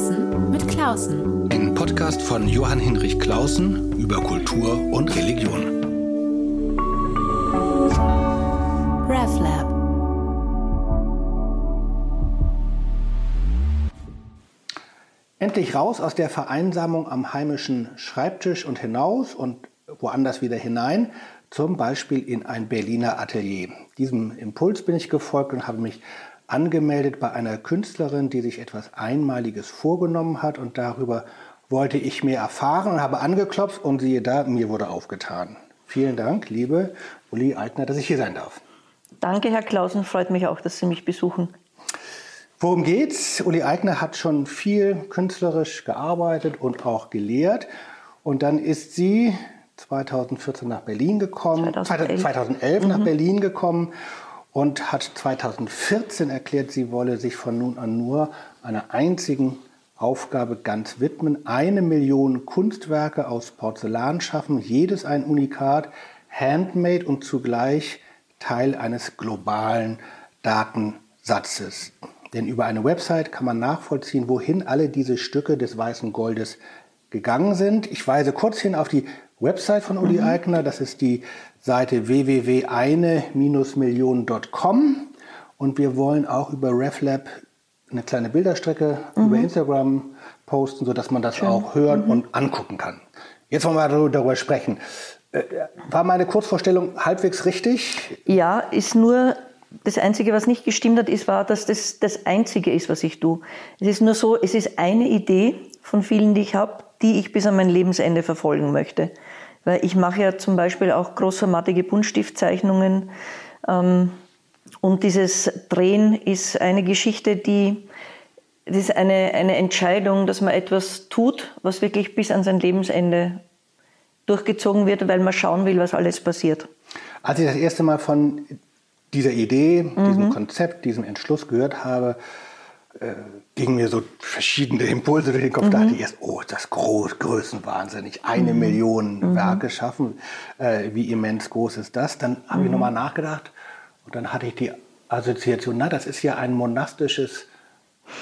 Klausen mit Klausen. Ein Podcast von Johann Hinrich Klausen über Kultur und Religion. RevLab. Endlich raus aus der Vereinsamung am heimischen Schreibtisch und hinaus und woanders wieder hinein, zum Beispiel in ein Berliner Atelier. Diesem Impuls bin ich gefolgt und habe mich angemeldet bei einer Künstlerin, die sich etwas Einmaliges vorgenommen hat und darüber wollte ich mehr erfahren und habe angeklopft und siehe da, mir wurde aufgetan. Vielen Dank, liebe Uli Eigner, dass ich hier sein darf. Danke, Herr Klausen, freut mich auch, dass Sie mich besuchen. Worum geht's? Uli Eigner hat schon viel künstlerisch gearbeitet und auch gelehrt. Und dann ist sie 2014 nach Berlin gekommen, 2011, 2011 mhm. nach Berlin gekommen und hat 2014 erklärt, sie wolle sich von nun an nur einer einzigen Aufgabe ganz widmen. Eine Million Kunstwerke aus Porzellan schaffen, jedes ein Unikat, handmade und zugleich Teil eines globalen Datensatzes. Denn über eine Website kann man nachvollziehen, wohin alle diese Stücke des weißen Goldes gegangen sind. Ich weise kurz hin auf die Website von Uli mhm. Eigner. Das ist die Seite www.eine-million.com. Und wir wollen auch über RefLab eine kleine Bilderstrecke mhm. über Instagram posten, sodass man das Schön. auch hören mhm. und angucken kann. Jetzt wollen wir darüber sprechen. Äh, war meine Kurzvorstellung halbwegs richtig? Ja, ist nur das Einzige, was nicht gestimmt hat, ist, war, dass das das Einzige ist, was ich tue. Es ist nur so, es ist eine Idee von vielen, die ich habe, die ich bis an mein Lebensende verfolgen möchte. Weil ich mache ja zum Beispiel auch großformatige Buntstiftzeichnungen. Ähm, und dieses Drehen ist eine Geschichte, die, das ist eine, eine Entscheidung, dass man etwas tut, was wirklich bis an sein Lebensende durchgezogen wird, weil man schauen will, was alles passiert. Als ich das erste Mal von dieser Idee, mhm. diesem Konzept, diesem Entschluss gehört habe, äh, gingen mir so verschiedene Impulse durch den Kopf. Mhm. Da dachte ich erst, oh, das groß, Größenwahnsinnig, eine mhm. Million mhm. Werke schaffen, äh, wie immens groß ist das? Dann habe ich mhm. nochmal nachgedacht und dann hatte ich die Assoziation, na, das ist ja ein monastisches,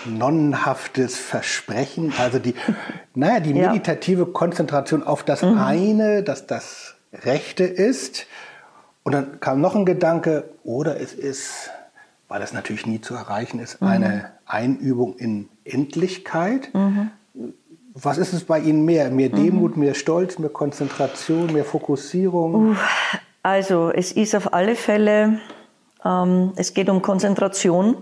nonnenhaftes Versprechen, also die, naja, die meditative ja. Konzentration auf das mhm. eine, dass das Rechte ist. Und dann kam noch ein Gedanke, oder es ist weil das natürlich nie zu erreichen ist, mhm. eine Einübung in Endlichkeit. Mhm. Was ist es bei Ihnen mehr? Mehr Demut, mhm. mehr Stolz, mehr Konzentration, mehr Fokussierung? Also es ist auf alle Fälle, ähm, es geht um Konzentration.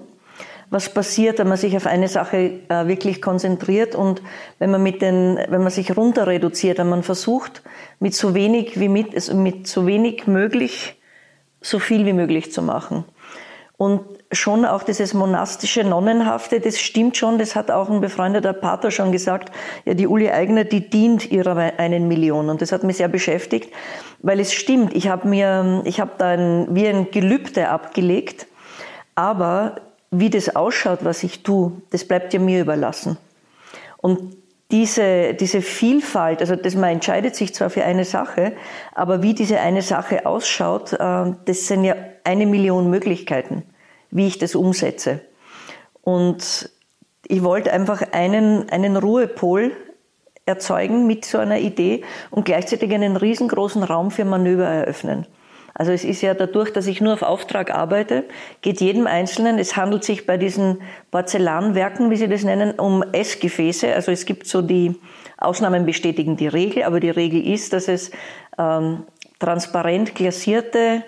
Was passiert, wenn man sich auf eine Sache äh, wirklich konzentriert und wenn man mit den, wenn man sich runter reduziert, wenn man versucht, mit so wenig wie mit, also mit so wenig möglich, so viel wie möglich zu machen. Und schon auch dieses monastische, nonnenhafte, das stimmt schon, das hat auch ein befreundeter Pater schon gesagt, ja, die Uli Eigner, die dient ihrer einen Million. Und das hat mich sehr beschäftigt, weil es stimmt, ich habe mir, ich habe da ein, wie ein Gelübde abgelegt, aber wie das ausschaut, was ich tue, das bleibt ja mir überlassen. Und diese, diese Vielfalt, also das, man entscheidet sich zwar für eine Sache, aber wie diese eine Sache ausschaut, äh, das sind ja eine Million Möglichkeiten, wie ich das umsetze. Und ich wollte einfach einen, einen Ruhepol erzeugen mit so einer Idee und gleichzeitig einen riesengroßen Raum für Manöver eröffnen. Also es ist ja dadurch, dass ich nur auf Auftrag arbeite, geht jedem Einzelnen, es handelt sich bei diesen Porzellanwerken, wie Sie das nennen, um Essgefäße. Also es gibt so die Ausnahmen bestätigen die Regel, aber die Regel ist, dass es ähm, transparent glasierte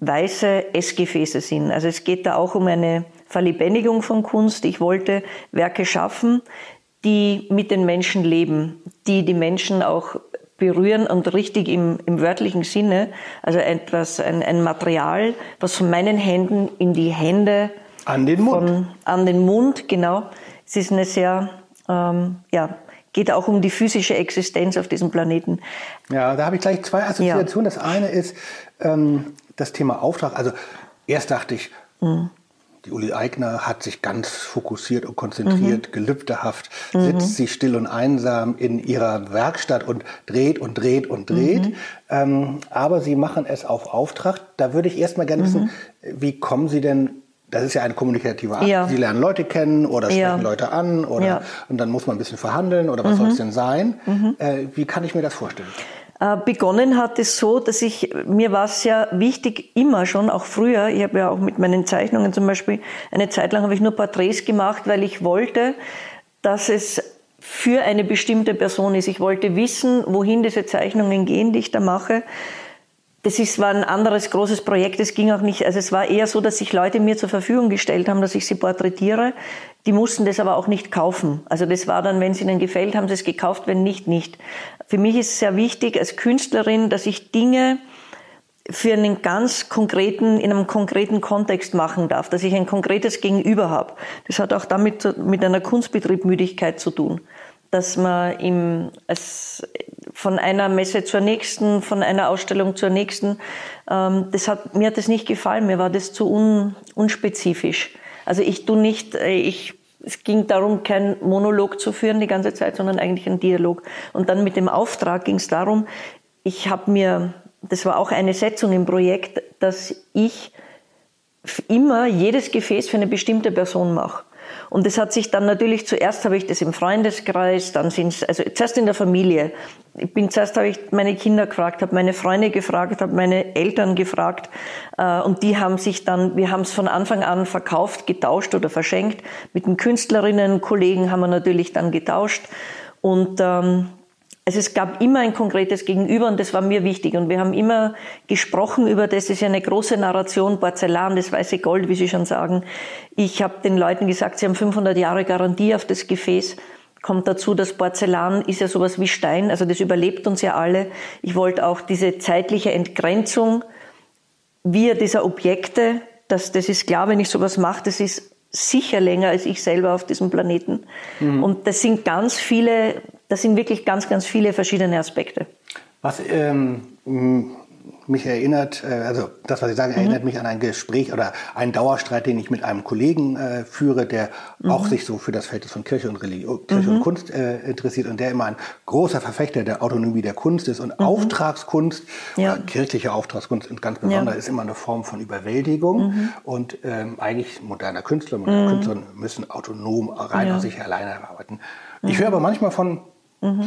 weiße Essgefäße sind. Also es geht da auch um eine Verlebendigung von Kunst. Ich wollte Werke schaffen, die mit den Menschen leben, die die Menschen auch berühren und richtig im, im wörtlichen Sinne, also etwas, ein, ein Material, was von meinen Händen in die Hände an den Mund, von, an den Mund, genau. Es ist eine sehr, ähm, ja, geht auch um die physische Existenz auf diesem Planeten. Ja, da habe ich gleich zwei Assoziationen. Ja. Das eine ist ähm, das Thema Auftrag. Also erst dachte ich, mhm. Die Uli Eigner hat sich ganz fokussiert und konzentriert, mhm. gelübdehaft, mhm. sitzt sie still und einsam in ihrer Werkstatt und dreht und dreht und dreht. Mhm. Ähm, aber sie machen es auf Auftrag. Da würde ich erst mal gerne wissen, mhm. wie kommen Sie denn das ist ja eine kommunikative Art. Ja. Sie lernen Leute kennen oder sprechen Ja. Leute an oder Ja. und dann muss man ein bisschen verhandeln oder was soll es denn sein? Äh, wie kann ich mir das vorstellen? Äh, Begonnen hat es so, dass ich, mir war es sehr wichtig, immer schon, auch früher, ich habe ja auch mit meinen Zeichnungen zum Beispiel, eine Zeit lang habe ich nur Porträts gemacht, weil ich wollte, dass es für eine bestimmte Person ist. Ich wollte wissen, wohin diese Zeichnungen gehen, die ich da mache. Das ist, war ein anderes großes Projekt. Es ging auch nicht, also es war eher so, dass sich Leute mir zur Verfügung gestellt haben, dass ich sie porträtiere. Die mussten das aber auch nicht kaufen. Also das war dann, wenn es ihnen gefällt, haben sie es gekauft, wenn nicht, nicht. Für mich ist es sehr wichtig als Künstlerin, dass ich Dinge für einen ganz konkreten, in einem konkreten Kontext machen darf, dass ich ein konkretes Gegenüber habe. Das hat auch damit mit einer Kunstbetriebmüdigkeit zu tun, dass man im, als, von einer Messe zur nächsten, von einer Ausstellung zur nächsten, ähm, das hat, mir hat das nicht gefallen, mir war das zu un, unspezifisch. Also ich tu nicht, äh, ich, es ging darum, kein Monolog zu führen die ganze Zeit, sondern eigentlich ein Dialog. Und dann mit dem Auftrag ging es darum, ich habe mir, das war auch eine Setzung im Projekt, dass ich immer jedes Gefäß für eine bestimmte Person mache. Und das hat sich dann natürlich, zuerst habe ich das im Freundeskreis, dann sind es, also zuerst in der Familie. Ich bin zuerst habe ich meine Kinder gefragt, habe meine Freunde gefragt, habe meine Eltern gefragt äh, und die haben sich dann, wir haben es von Anfang an verkauft, getauscht oder verschenkt. Mit den Künstlerinnen, Kollegen haben wir natürlich dann getauscht und ähm, also es gab immer ein konkretes Gegenüber und das war mir wichtig. Und wir haben immer gesprochen über das, das ist ja eine große Narration, Porzellan, das weiße Gold, wie Sie schon sagen. Ich habe den Leuten gesagt, sie haben 500 Jahre Garantie auf das Gefäß. Kommt dazu, das Porzellan ist ja sowas wie Stein, also das überlebt uns ja alle. Ich wollte auch diese zeitliche Entgrenzung via dieser Objekte, das, das ist klar, wenn ich sowas mache, das ist sicher länger als ich selber auf diesem Planeten. Und das sind ganz viele, das sind wirklich ganz, ganz viele verschiedene Aspekte. Was ähm, mich erinnert, äh, also das, was Sie sagen, erinnert mich an ein Gespräch oder einen Dauerstreit, den ich mit einem Kollegen äh, führe, der auch sich so für das Verhältnis von Kirche und Religion, Kirche und Kunst äh, interessiert und der immer ein großer Verfechter der Autonomie der Kunst ist und Auftragskunst, Ja. oder kirchliche Auftragskunst und ganz besonders Ja. ist immer eine Form von Überwältigung und ähm, eigentlich moderner Künstler, moderne Künstler müssen autonom rein Ja. aus sich alleine arbeiten. Ich höre aber manchmal von,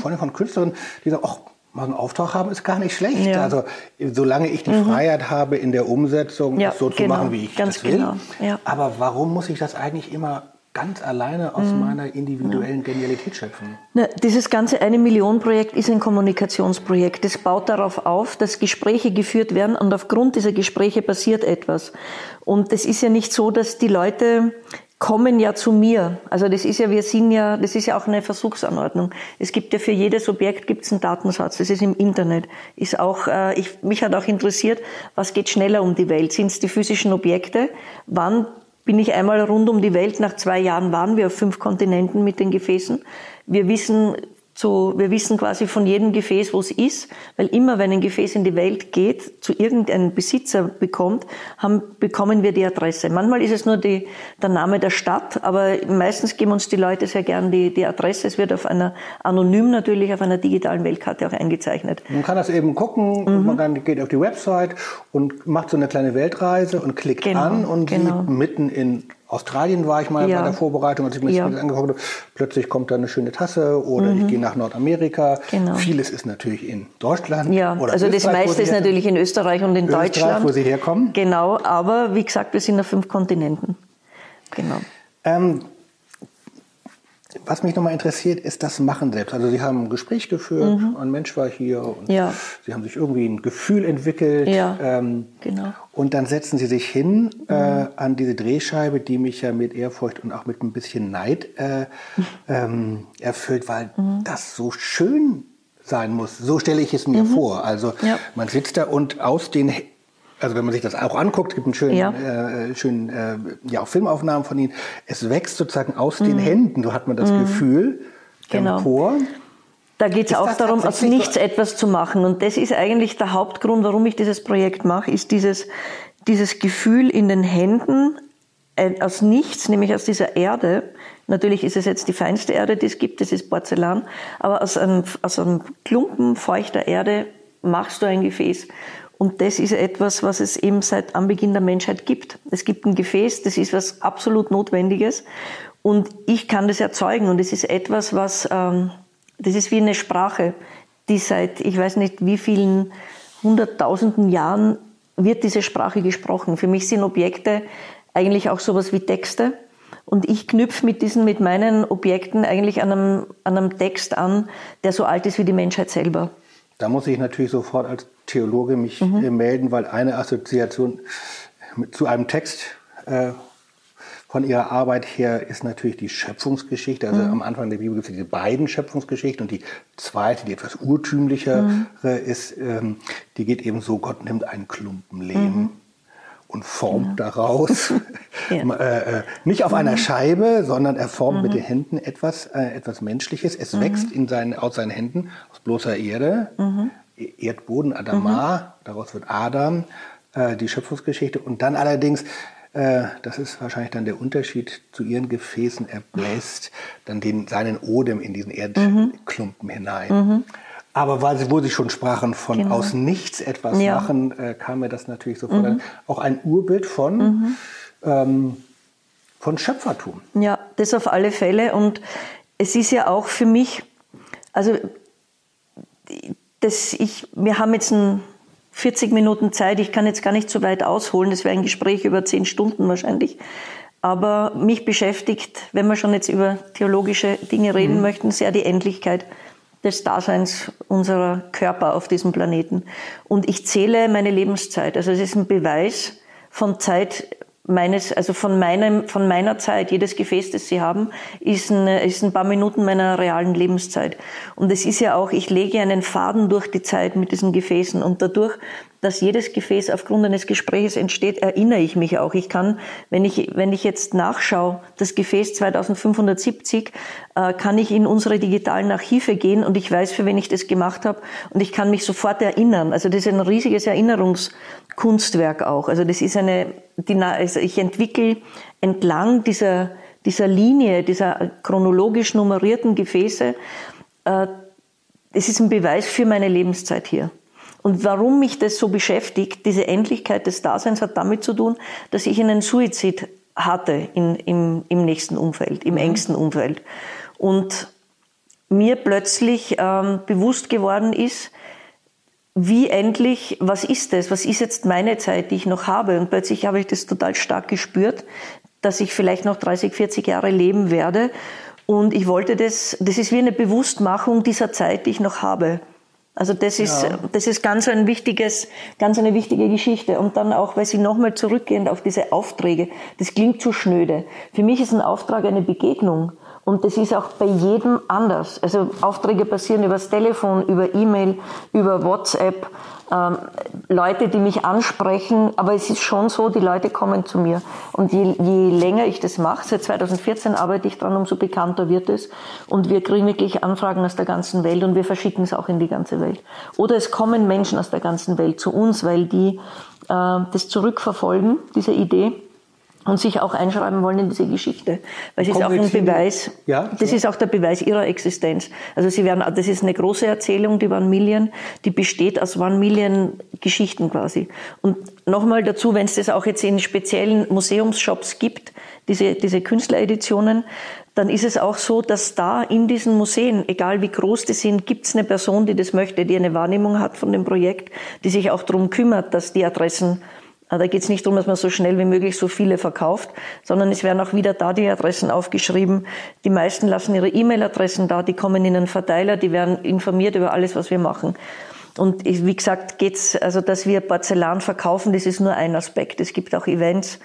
von, von Künstlerinnen, die sagen, ach, mal einen Auftrag haben ist gar nicht schlecht. Ja. Also solange ich die Freiheit habe in der Umsetzung, Ja, es so zu genau, machen, wie ich ganz das will. genau, ja. Aber warum muss ich das eigentlich immer ganz alleine aus meiner individuellen Genialität schöpfen? Na, dieses ganze eine Million Projekt ist ein Kommunikationsprojekt. Das baut darauf auf, dass Gespräche geführt werden und aufgrund dieser Gespräche passiert etwas. Und es ist ja nicht so, dass die Leute kommen ja zu mir. Also das ist ja, wir sind ja, das ist ja auch eine Versuchsanordnung. Es gibt ja für jedes Objekt gibt's einen Datensatz. Das ist im Internet. Ist auch, äh, ich, mich hat auch interessiert, was geht schneller um die Welt? Sind es die physischen Objekte? Wann bin ich einmal rund um die Welt. Nach zwei Jahren waren wir auf fünf Kontinenten mit den Gefäßen. Wir wissen, zu, wir wissen quasi von jedem Gefäß, wo es ist, weil immer, wenn ein Gefäß in die Welt geht, zu irgendeinem Besitzer bekommt, haben, bekommen wir die Adresse. Manchmal ist es nur die, der Name der Stadt, aber meistens geben uns die Leute sehr gern die, die Adresse. Es wird auf einer, anonym natürlich, auf einer digitalen Weltkarte auch eingezeichnet. Man kann das eben gucken, Mhm. man kann, geht auf die Website und macht so eine kleine Weltreise und klickt Genau, an und genau. sieht mitten in Australien war ich mal Ja. bei der Vorbereitung, als ich mir Ja. Mhm. das angeguckt habe. Plötzlich kommt da eine schöne Tasse oder ich gehe nach Nordamerika. Genau. Vieles ist natürlich in Deutschland. Ja, oder also das Österreich, wo meiste ist natürlich in Österreich und in Österreich, Deutschland. wo Sie herkommen. Genau, aber wie gesagt, wir sind auf fünf Kontinenten. Genau. Ähm, was mich nochmal interessiert, ist das Machen selbst. Also Sie haben ein Gespräch geführt, ein Mensch war hier und Mhm. Ja. Sie haben sich irgendwie ein Gefühl entwickelt. Ja, ähm, genau. Und dann setzen Sie sich hin äh, an diese Drehscheibe, die mich ja mit Ehrfurcht und auch mit ein bisschen Neid äh, ähm, erfüllt, weil Mhm. das so schön sein muss. So stelle ich es mir vor. Also Mhm. Ja. man sitzt da und aus den also wenn man sich das auch anguckt, gibt einen schönen, Ja. äh, schönen äh, ja, auch Filmaufnahmen von ihnen. Es wächst sozusagen aus Mhm. den Händen, so hat man das Gefühl, Genau. empor. Da geht es auch darum, aus nichts so? etwas zu machen. Und das ist eigentlich der Hauptgrund, warum ich dieses Projekt mache, ist dieses, dieses Gefühl in den Händen, äh, aus nichts, nämlich aus dieser Erde. Natürlich ist es jetzt die feinste Erde, die es gibt, das ist Porzellan. Aber aus einem, aus einem Klumpen feuchter Erde machst du ein Gefäß. Und das ist etwas, was es eben seit Anbeginn der Menschheit gibt. Es gibt ein Gefäß, das ist was absolut Notwendiges. Und ich kann das erzeugen. Und es ist etwas, was, ähm, das ist wie eine Sprache, die seit, ich weiß nicht wie vielen hunderttausenden Jahren wird diese Sprache gesprochen. Für mich sind Objekte eigentlich auch sowas wie Texte. Und ich knüpfe mit diesen, mit meinen Objekten eigentlich an einem, an einem Text an, der so alt ist wie die Menschheit selber. Da muss ich natürlich sofort als Theologe mich mhm. Äh, melden, weil eine Assoziation mit, zu einem Text äh, von ihrer Arbeit her ist natürlich die Schöpfungsgeschichte. Also mhm. am Anfang der Bibel gibt es diese beiden Schöpfungsgeschichten und die zweite, die etwas urtümlichere mhm. ist, ähm, die geht eben so, Gott nimmt einen Klumpen Lehm mhm und formt genau. daraus, ja. äh, äh, nicht auf mhm. einer Scheibe, sondern er formt mhm. mit den Händen etwas, äh, etwas Menschliches. Es mhm. wächst in seinen, aus seinen Händen, aus bloßer Erde, mhm. e-, Erdboden, Adama, mhm. daraus wird Adam, äh, die Schöpfungsgeschichte. Und dann allerdings, äh, das ist wahrscheinlich dann der Unterschied zu ihren Gefäßen, er bläst dann den, seinen Odem in diesen mhm. Erdklumpen hinein. Aber weil Sie, wo Sie schon sprachen von genau. aus nichts etwas ja. machen, äh, kam mir das natürlich sofort mhm. Auch ein Urbild von, mhm. ähm, von Schöpfertum. Ja, das auf alle Fälle. Und es ist ja auch für mich, also das, ich, wir haben jetzt ein 40 Minuten Zeit, ich kann jetzt gar nicht so weit ausholen, das wäre ein Gespräch über 10 Stunden wahrscheinlich. Aber mich beschäftigt, wenn wir schon jetzt über theologische Dinge reden mhm. möchten, sehr die Endlichkeit des Daseins unserer Körper auf diesem Planeten. Und ich zähle meine Lebenszeit. Also es ist ein Beweis von Zeit meines, also von meinem, von meiner Zeit. Jedes Gefäß, das Sie haben, ist ein, ist ein paar Minuten meiner realen Lebenszeit. Und es ist ja auch, ich lege einen Faden durch die Zeit mit diesen Gefäßen und dadurch dass jedes Gefäß aufgrund eines Gespräches entsteht, erinnere ich mich auch. Ich kann, wenn ich, wenn ich jetzt nachschaue, das Gefäß 2570, äh, kann ich in unsere digitalen Archive gehen und ich weiß, für wen ich das gemacht habe und ich kann mich sofort erinnern. Also das ist ein riesiges Erinnerungskunstwerk auch. Also das ist eine, die, also ich entwickle entlang dieser, dieser Linie, dieser chronologisch nummerierten Gefäße, äh, es ist ein Beweis für meine Lebenszeit hier. Und warum mich das so beschäftigt, diese Endlichkeit des Daseins, hat damit zu tun, dass ich einen Suizid hatte in, im, im nächsten Umfeld, im mhm. engsten Umfeld. Und mir plötzlich ähm, bewusst geworden ist, wie endlich, was ist das? Was ist jetzt meine Zeit, die ich noch habe? Und plötzlich habe ich das total stark gespürt, dass ich vielleicht noch 30, 40 Jahre leben werde. Und ich wollte das, das ist wie eine Bewusstmachung dieser Zeit, die ich noch habe. Also das ist, ja. das ist ganz ein wichtiges, ganz eine wichtige Geschichte. Und dann auch, weil Sie nochmal zurückgehend auf diese Aufträge, das klingt zu schnöde. Für mich ist ein Auftrag eine Begegnung. Und das ist auch bei jedem anders. Also Aufträge passieren übers Telefon, über E-Mail, über WhatsApp ähm, Leute, die mich ansprechen, aber es ist schon so, die Leute kommen zu mir. Und je, je länger ich das mache, seit 2014 arbeite ich dran, umso bekannter wird es. Und wir kriegen wirklich Anfragen aus der ganzen Welt und wir verschicken es auch in die ganze Welt. Oder es kommen Menschen aus der ganzen Welt zu uns, weil die äh, das zurückverfolgen, diese Idee und sich auch einschreiben wollen in diese Geschichte. Weil es ist auch ein Beweis, ja, das ja. ist auch der Beweis ihrer Existenz. Also sie werden, das ist eine große Erzählung, die One Million, die besteht aus One Million Geschichten quasi. Und nochmal dazu, wenn es das auch jetzt in speziellen Museumsshops gibt, diese, diese Künstlereditionen, dann ist es auch so, dass da in diesen Museen, egal wie groß die sind, gibt es eine Person, die das möchte, die eine Wahrnehmung hat von dem Projekt, die sich auch darum kümmert, dass die Adressen da geht es nicht darum, dass man so schnell wie möglich so viele verkauft, sondern es werden auch wieder da die Adressen aufgeschrieben. Die meisten lassen ihre E-Mail-Adressen da, die kommen in einen Verteiler, die werden informiert über alles, was wir machen. Und wie gesagt, geht's, also dass wir Porzellan verkaufen, das ist nur ein Aspekt. Es gibt auch Events,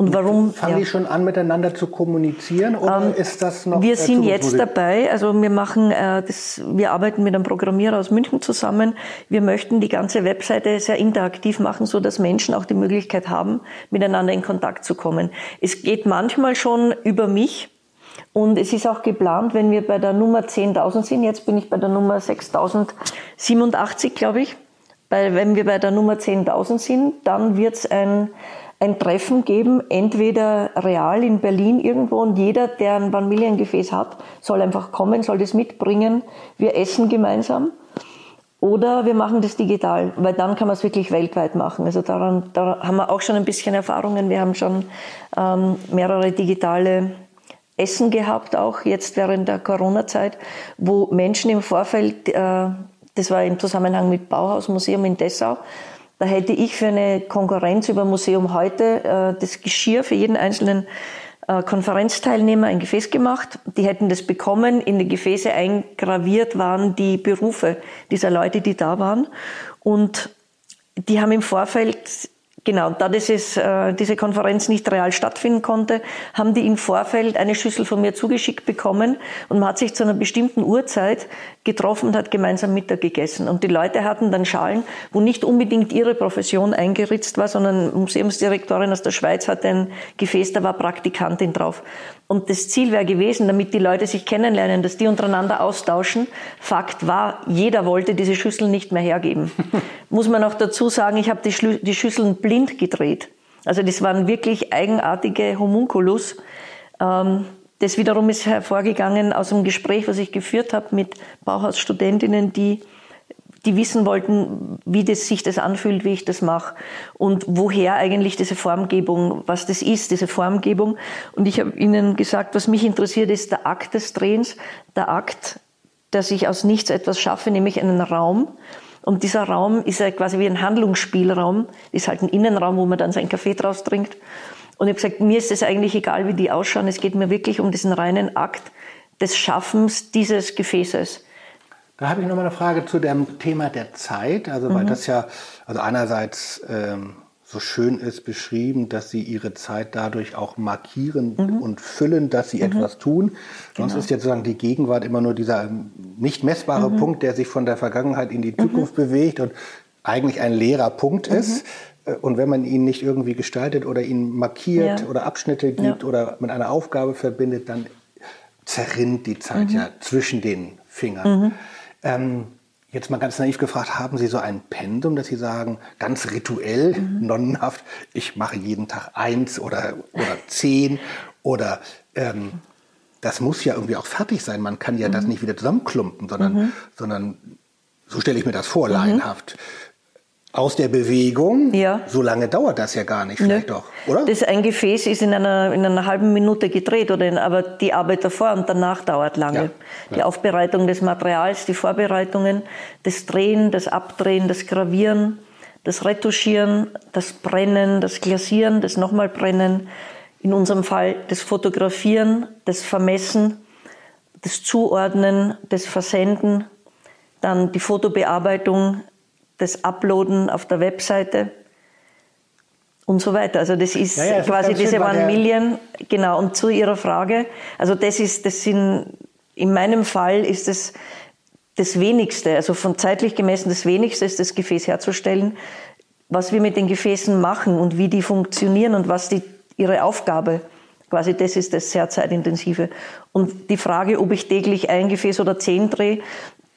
und warum? Fangen ja. die schon an, miteinander zu kommunizieren oder ähm, ist das noch? Wir sind jetzt dabei, also wir machen äh, das, wir arbeiten mit einem Programmierer aus München zusammen. Wir möchten die ganze Webseite sehr interaktiv machen, so dass Menschen auch die Möglichkeit haben, miteinander in Kontakt zu kommen. Es geht manchmal schon über mich. Und es ist auch geplant, wenn wir bei der Nummer 10.000 sind, jetzt bin ich bei der Nummer 6.087, glaube ich, weil wenn wir bei der Nummer 10.000 sind, dann wird es ein ein Treffen geben, entweder real in Berlin irgendwo und jeder, der ein Vanillengefäß hat, soll einfach kommen, soll das mitbringen. Wir essen gemeinsam. Oder wir machen das digital, weil dann kann man es wirklich weltweit machen. Also daran, da haben wir auch schon ein bisschen Erfahrungen. Wir haben schon ähm, mehrere digitale Essen gehabt, auch jetzt während der Corona-Zeit, wo Menschen im Vorfeld, äh, das war im Zusammenhang mit Bauhausmuseum in Dessau, da hätte ich für eine Konkurrenz über Museum heute äh, das Geschirr für jeden einzelnen äh, Konferenzteilnehmer ein Gefäß gemacht. Die hätten das bekommen. In die Gefäße eingraviert waren die Berufe dieser Leute, die da waren. Und die haben im Vorfeld Genau, da ist, äh, diese Konferenz nicht real stattfinden konnte, haben die im Vorfeld eine Schüssel von mir zugeschickt bekommen und man hat sich zu einer bestimmten Uhrzeit getroffen und hat gemeinsam Mittag gegessen. Und die Leute hatten dann Schalen, wo nicht unbedingt ihre Profession eingeritzt war, sondern Museumsdirektorin aus der Schweiz hatte ein Gefäß, da war Praktikantin drauf. Und das Ziel wäre gewesen, damit die Leute sich kennenlernen, dass die untereinander austauschen. Fakt war, jeder wollte diese Schüssel nicht mehr hergeben. Muss man auch dazu sagen, ich habe die, die, Schüsseln blind gedreht. Also das waren wirklich eigenartige Homunculus. Ähm, das wiederum ist hervorgegangen aus einem Gespräch, was ich geführt habe mit Bauhausstudentinnen, die die wissen wollten, wie das sich das anfühlt, wie ich das mache und woher eigentlich diese Formgebung, was das ist, diese Formgebung. Und ich habe ihnen gesagt, was mich interessiert, ist der Akt des Drehens, der Akt, dass ich aus nichts etwas schaffe, nämlich einen Raum. Und dieser Raum ist ja quasi wie ein Handlungsspielraum, ist halt ein Innenraum, wo man dann seinen Kaffee draus trinkt. Und ich habe gesagt, mir ist es eigentlich egal, wie die ausschauen. Es geht mir wirklich um diesen reinen Akt des Schaffens dieses Gefäßes. Da habe ich noch mal eine Frage zu dem Thema der Zeit. Also, weil mhm. das ja, also einerseits ähm, so schön ist beschrieben, dass sie ihre Zeit dadurch auch markieren mhm. und füllen, dass sie mhm. etwas tun. Sonst genau. ist jetzt sozusagen die Gegenwart immer nur dieser nicht messbare mhm. Punkt, der sich von der Vergangenheit in die mhm. Zukunft bewegt und eigentlich ein leerer Punkt mhm. ist. Äh, und wenn man ihn nicht irgendwie gestaltet oder ihn markiert ja. oder Abschnitte gibt ja. oder mit einer Aufgabe verbindet, dann zerrinnt die Zeit ja zwischen den Fingern. Ähm, jetzt mal ganz naiv gefragt, haben Sie so ein Pensum, dass Sie sagen, ganz rituell, mhm. nonnenhaft, ich mache jeden Tag eins oder, oder zehn oder ähm, das muss ja irgendwie auch fertig sein. Man kann ja mhm. das nicht wieder zusammenklumpen, sondern, mhm. sondern so stelle ich mir das vor, mhm. laienhaft aus der Bewegung. Ja. So lange dauert das ja gar nicht, vielleicht Nö. doch, oder? Das ein Gefäß ist in einer, in einer halben Minute gedreht, oder in, aber die Arbeit davor und danach dauert lange. Ja. Ja. Die Aufbereitung des Materials, die Vorbereitungen, das Drehen, das Abdrehen, das Gravieren, das Retuschieren, das Brennen, das Glasieren, das nochmal Brennen. In unserem Fall das Fotografieren, das Vermessen, das Zuordnen, das Versenden, dann die Fotobearbeitung, das Uploaden auf der Webseite und so weiter. Also das ist ja, ja, quasi diese schön, One Million, genau. Und zu Ihrer Frage, also das ist, das sind, in meinem Fall ist es das Wenigste, also von zeitlich gemessen das Wenigste ist das Gefäß herzustellen. Was wir mit den Gefäßen machen und wie die funktionieren und was die, ihre Aufgabe Quasi das ist das sehr zeitintensive. Und die Frage, ob ich täglich ein Gefäß oder zehn drehe,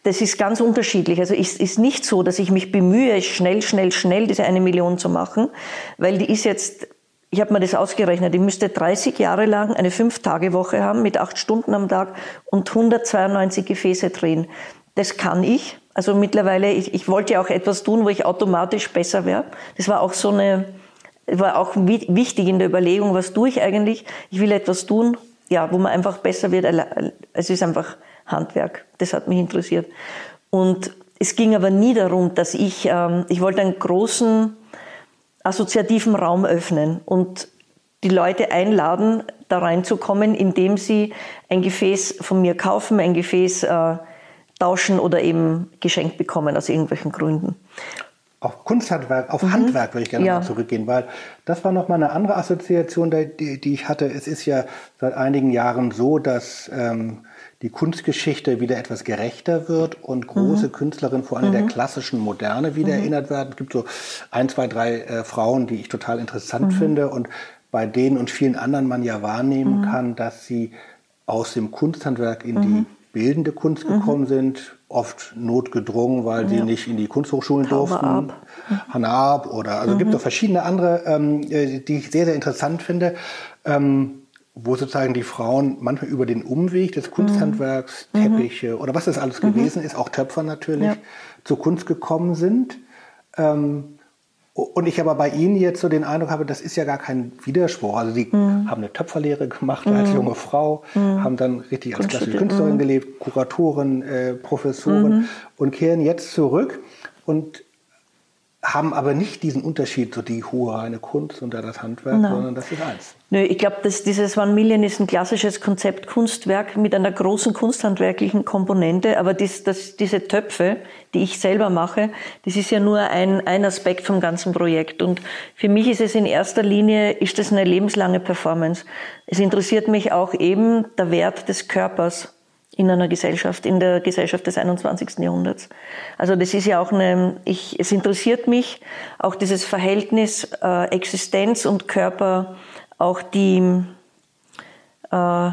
das ist ganz unterschiedlich. Also es ist nicht so, dass ich mich bemühe, schnell, schnell, schnell diese eine Million zu machen, weil die ist jetzt, ich habe mir das ausgerechnet, ich müsste 30 Jahre lang eine Fünf-Tage-Woche haben mit acht Stunden am Tag und 192 Gefäße drehen. Das kann ich. Also mittlerweile, ich, ich wollte ja auch etwas tun, wo ich automatisch besser wäre. Das war auch so eine, war auch wichtig in der Überlegung, was tue ich eigentlich? Ich will etwas tun, ja, wo man einfach besser wird. Es ist einfach Handwerk. Das hat mich interessiert. Und es ging aber nie darum, dass ich, ähm, ich wollte einen großen assoziativen Raum öffnen und die Leute einladen, da reinzukommen, indem sie ein Gefäß von mir kaufen, ein Gefäß äh, tauschen oder eben geschenkt bekommen aus irgendwelchen Gründen. Auf Kunsthandwerk, auf mhm. Handwerk würde ich gerne ja. mal zurückgehen, weil das war nochmal eine andere Assoziation, die, die, ich hatte. Es ist ja seit einigen Jahren so, dass ähm, die Kunstgeschichte wieder etwas gerechter wird und große mhm. Künstlerinnen, vor allem mhm. der klassischen Moderne, wieder mhm. erinnert werden. Es gibt so ein, zwei, drei äh, Frauen, die ich total interessant mhm. finde und bei denen und vielen anderen man ja wahrnehmen mhm. kann, dass sie aus dem Kunsthandwerk in die mhm. bildende Kunst gekommen sind, oft notgedrungen, weil ja. sie nicht in die Kunsthochschulen Taube durften. Ab. Hannah Ab oder also mhm. gibt es verschiedene andere, ähm, äh, die ich sehr, sehr interessant finde. Ähm, wo sozusagen die Frauen manchmal über den Umweg des Kunsthandwerks, Mhm. Teppiche oder was das alles gewesen ist, auch Töpfer natürlich, Ja. zur Kunst gekommen sind. Ähm, und ich aber bei Ihnen jetzt so den Eindruck habe, das ist ja gar kein Widerspruch. Also Sie Mhm. haben eine Töpferlehre gemacht als junge Frau, haben dann richtig als klassische Künstlerin mhm. gelebt, Kuratorin, äh, Professorin und kehren jetzt zurück und haben aber nicht diesen Unterschied, so die hohe reine Kunst und da das Handwerk, Nein. sondern das ist eins. Nö, ich glaube, dass dieses One Million ist ein klassisches Konzept Kunstwerk mit einer großen kunsthandwerklichen Komponente. Aber dies, das, diese Töpfe, die ich selber mache, das ist ja nur ein, ein Aspekt vom ganzen Projekt. Und für mich ist es in erster Linie, ist das eine lebenslange Performance. Es interessiert mich auch eben der Wert des Körpers in einer Gesellschaft, in der Gesellschaft des 21. Jahrhunderts. Also das ist ja auch eine, ich, es interessiert mich auch dieses Verhältnis äh, Existenz und Körper, auch die, äh,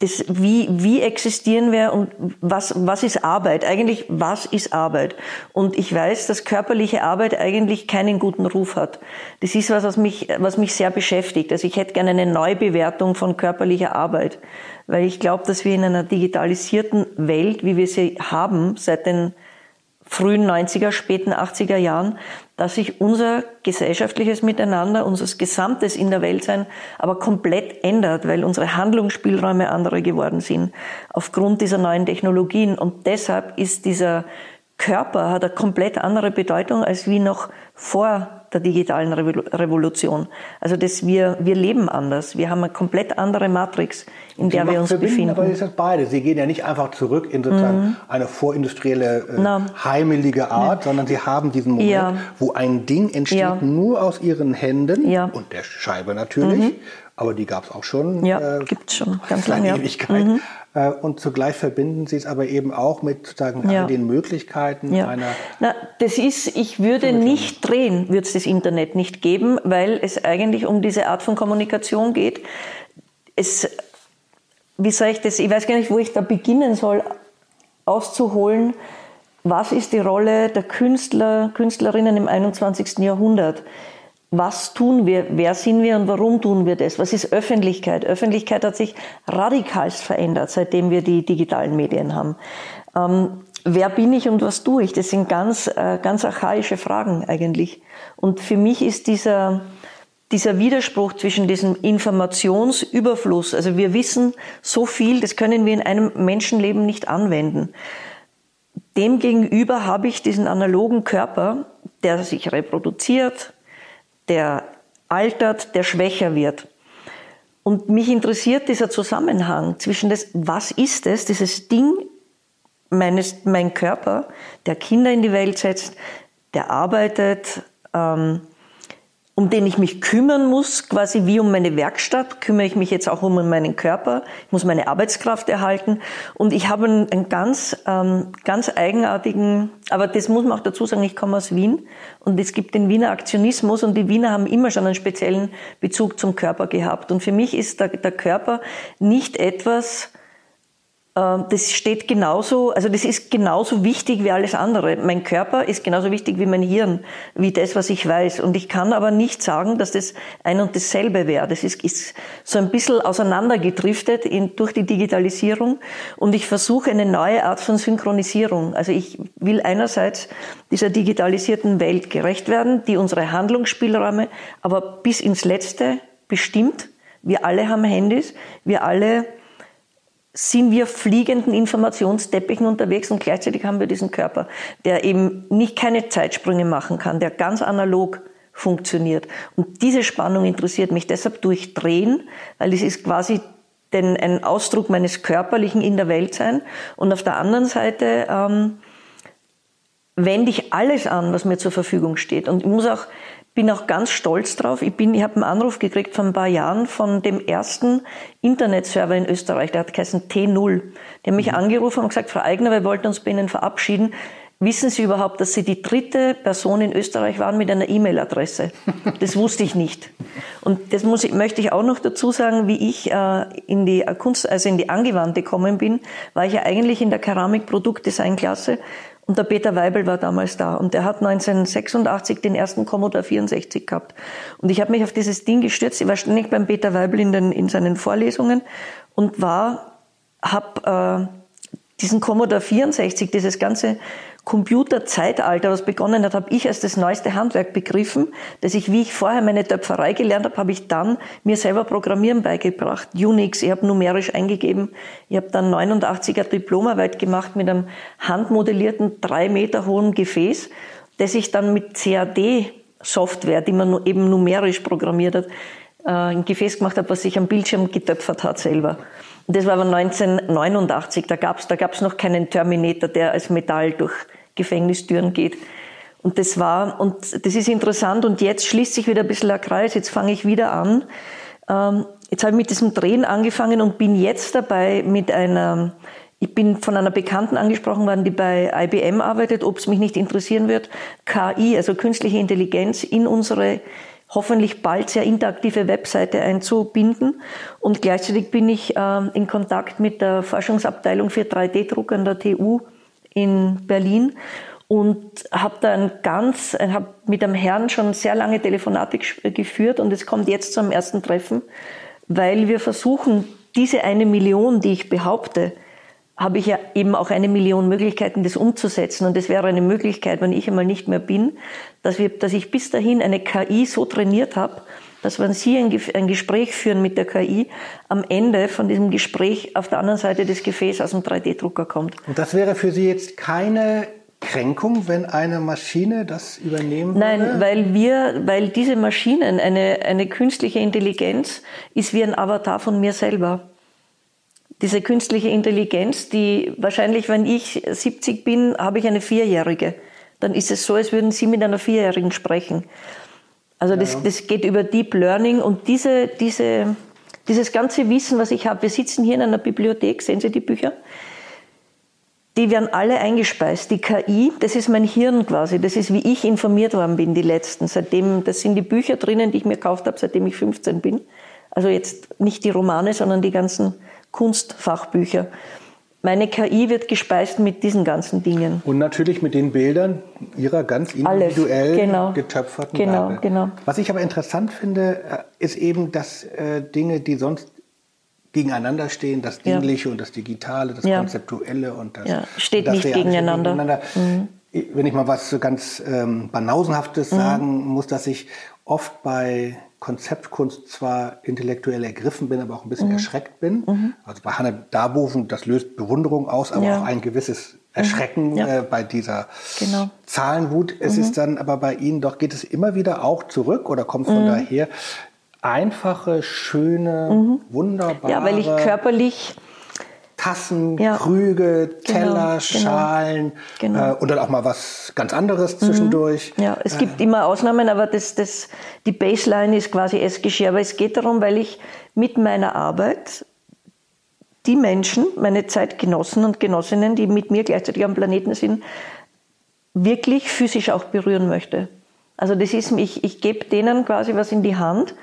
das, wie, wie existieren wir und was, was ist Arbeit? Eigentlich, was ist Arbeit? Und ich weiß, dass körperliche Arbeit eigentlich keinen guten Ruf hat. Das ist was, was mich, was mich sehr beschäftigt. Also ich hätte gerne eine Neubewertung von körperlicher Arbeit. Weil ich glaube, dass wir in einer digitalisierten Welt, wie wir sie haben, seit den frühen 90er, späten 80er Jahren, dass sich unser gesellschaftliches Miteinander, unser gesamtes in der Welt sein, aber komplett ändert, weil unsere Handlungsspielräume andere geworden sind aufgrund dieser neuen Technologien. Und deshalb ist dieser Körper hat eine komplett andere Bedeutung als wie noch vor der digitalen Revolution. Also das wir, wir leben anders. Wir haben eine komplett andere Matrix, in der Sie wir uns befinden. Aber ist das beide. Sie gehen ja nicht einfach zurück in sozusagen eine vorindustrielle, äh, heimelige Art, sondern Sie haben diesen Moment, Ja. wo ein Ding entsteht Ja. nur aus Ihren Händen Ja. Mhm. und der Scheibe natürlich. Aber die gab es auch schon Ja, äh, gibt's schon ganz lange. Ewigkeit. Äh, und zugleich verbinden Sie es aber eben auch mit sozusagen Ja. all den Möglichkeiten Ja. einer Na, das ist, ich würde nicht drehen, würde es das Internet nicht geben, weil es eigentlich um diese Art von Kommunikation geht. Es, wie soll ich das, ich weiß gar nicht, wo ich da beginnen soll, auszuholen, was ist die Rolle der Künstler, Künstlerinnen im 21. Jahrhundert? Was tun wir? Wer sind wir und warum tun wir das? Was ist Öffentlichkeit? Öffentlichkeit hat sich radikalst verändert, seitdem wir die digitalen Medien haben. Ähm, wer bin ich und was tue ich? Das sind ganz, äh, ganz archaische Fragen eigentlich. Und für mich ist dieser, dieser Widerspruch zwischen diesem Informationsüberfluss, also wir wissen so viel, das können wir in einem Menschenleben nicht anwenden. Demgegenüber habe ich diesen analogen Körper, der sich reproduziert, der altert, der schwächer wird. Und mich interessiert dieser Zusammenhang zwischen das, was ist es, dieses Ding, meines, mein Körper, der Kinder in die Welt setzt, der arbeitet, ähm, um den ich mich kümmern muss, quasi wie um meine Werkstatt, kümmere ich mich jetzt auch um meinen Körper, ich muss meine Arbeitskraft erhalten. Und ich habe einen, ganz, ähm, ganz eigenartigen, aber das muss man auch dazu sagen, ich komme aus Wien und es gibt den Wiener Aktionismus und die Wiener haben immer schon einen speziellen Bezug zum Körper gehabt. Und für mich ist der, der Körper nicht etwas, das steht genauso, also das ist genauso wichtig wie alles andere. Mein Körper ist genauso wichtig wie mein Hirn, wie das, was ich weiß. Und ich kann aber nicht sagen, dass das ein und dasselbe wäre. Das ist, ist so ein bisschen auseinandergedriftet in, durch die Digitalisierung. Und ich versuche eine neue Art von Synchronisierung. Also ich will einerseits dieser digitalisierten Welt gerecht werden, die unsere Handlungsspielräume aber bis ins Letzte bestimmt. Wir alle haben Handys, wir alle sind wir fliegenden Informationsteppichen unterwegs und gleichzeitig haben wir diesen Körper, der eben nicht keine Zeitsprünge machen kann, der ganz analog funktioniert. Und diese Spannung interessiert mich deshalb durchdrehen, weil es ist quasi den, ein Ausdruck meines körperlichen in der Welt sein. Und auf der anderen Seite ähm, wende ich alles an, was mir zur Verfügung steht. Und ich muss auch bin auch ganz stolz drauf. Ich bin, ich habe einen Anruf gekriegt vor ein paar Jahren von dem ersten Internetserver in Österreich, der hat geheißen T0. Die haben mich angerufen und gesagt, Frau Eigner, wir wollten uns bei Ihnen verabschieden. Wissen Sie überhaupt, dass Sie die dritte Person in Österreich waren mit einer E-Mail-Adresse? Das wusste ich nicht. Und das muss ich, möchte ich auch noch dazu sagen, wie ich äh, in die Kunst, also in die Angewandte gekommen bin, war ich ja eigentlich in der Keramik-Produktdesign-Klasse Und der Peter Weibel war damals da und der hat 1986 den ersten Commodore 64 gehabt. Und ich habe mich auf dieses Ding gestürzt. Ich war ständig beim Peter Weibel in, den, in seinen Vorlesungen und war, habe äh, diesen Commodore 64, dieses ganze Computerzeitalter, was begonnen hat, habe ich als das neueste Handwerk begriffen, dass ich, wie ich vorher meine Töpferei gelernt habe, habe ich dann mir selber Programmieren beigebracht. Unix, ich habe numerisch eingegeben. Ich habe dann 89er Diplomarbeit gemacht mit einem handmodellierten, drei Meter hohen Gefäß, das ich dann mit CAD-Software, die man eben numerisch programmiert hat, äh, ein Gefäß gemacht habe, was sich am Bildschirm getöpfert hat selber. Das war aber 1989, da gab es da gab's noch keinen Terminator, der als Metall durch Gefängnistüren geht. Und das war, und das ist interessant, und jetzt schließt sich wieder ein bisschen der Kreis, jetzt fange ich wieder an. Ähm, jetzt habe ich mit diesem Drehen angefangen und bin jetzt dabei mit einer, ich bin von einer Bekannten angesprochen worden, die bei IBM arbeitet, ob es mich nicht interessieren wird, KI, also künstliche Intelligenz, in unsere hoffentlich bald sehr interaktive Webseite einzubinden. Und gleichzeitig bin ich äh, in Kontakt mit der Forschungsabteilung für 3D-Druck an der TU in Berlin und habe da ein ganz, habe mit einem Herrn schon sehr lange Telefonate geführt und es kommt jetzt zum ersten Treffen, weil wir versuchen, diese eine Million, die ich behaupte, habe ich ja eben auch eine Million Möglichkeiten, das umzusetzen. Und es wäre eine Möglichkeit, wenn ich einmal nicht mehr bin, dass, wir, dass ich bis dahin eine KI so trainiert habe, dass wenn Sie ein, ein, Gespräch führen mit der KI, am Ende von diesem Gespräch auf der anderen Seite des Gefäßes aus dem 3D-Drucker kommt. Und das wäre für Sie jetzt keine Kränkung, wenn eine Maschine das übernehmen würde? Nein, weil wir, weil diese Maschinen, eine, eine künstliche Intelligenz ist wie ein Avatar von mir selber. Diese künstliche Intelligenz, die wahrscheinlich, wenn ich 70 bin, habe ich eine Vierjährige. Dann ist es so, als würden Sie mit einer Vierjährigen sprechen. Also das, ja, ja. das geht über Deep Learning und diese, diese, dieses ganze Wissen, was ich habe, wir sitzen hier in einer Bibliothek, sehen Sie die Bücher? Die werden alle eingespeist. Die KI, das ist mein Hirn quasi, das ist wie ich informiert worden bin, die letzten. Seitdem, das sind die Bücher drinnen, die ich mir gekauft habe, seitdem ich 15 bin. Also jetzt nicht die Romane, sondern die ganzen Kunstfachbücher. Meine KI wird gespeist mit diesen ganzen Dingen. Und natürlich mit den Bildern ihrer ganz individuell genau. getöpferten genau. Genau. Was ich aber interessant finde, äh, ist eben, dass äh, Dinge, die sonst gegeneinander stehen, das Dingliche ja. und das Digitale, das ja. Konzeptuelle und das ja. steht das nicht gegeneinander. gegeneinander. Mhm. Wenn ich mal was so ganz ähm, Banausenhaftes mhm. sagen muss, dass ich oft bei Konzeptkunst zwar intellektuell ergriffen bin, aber auch ein bisschen mhm. erschreckt bin. Mhm. Also bei Hannah Darboven, das löst Bewunderung aus, aber ja. auch ein gewisses Erschrecken mhm. ja. äh, bei dieser genau. Zahlenwut. Es mhm. ist dann aber bei Ihnen doch, geht es immer wieder auch zurück oder kommt von mhm. daher einfache, schöne, mhm. wunderbare. Ja, weil ich körperlich Tassen, ja. Krüge, genau, Teller, genau, Schalen genau. Äh, und dann auch mal was ganz anderes zwischendurch. Mhm. Ja, es äh. gibt immer Ausnahmen, aber das, das, die Baseline ist quasi Essgeschirr. Aber es geht darum, weil ich mit meiner Arbeit die Menschen, meine Zeitgenossen und Genossinnen, die mit mir gleichzeitig am Planeten sind, wirklich physisch auch berühren möchte. Also das ist, ich, ich gebe denen quasi was in die Hand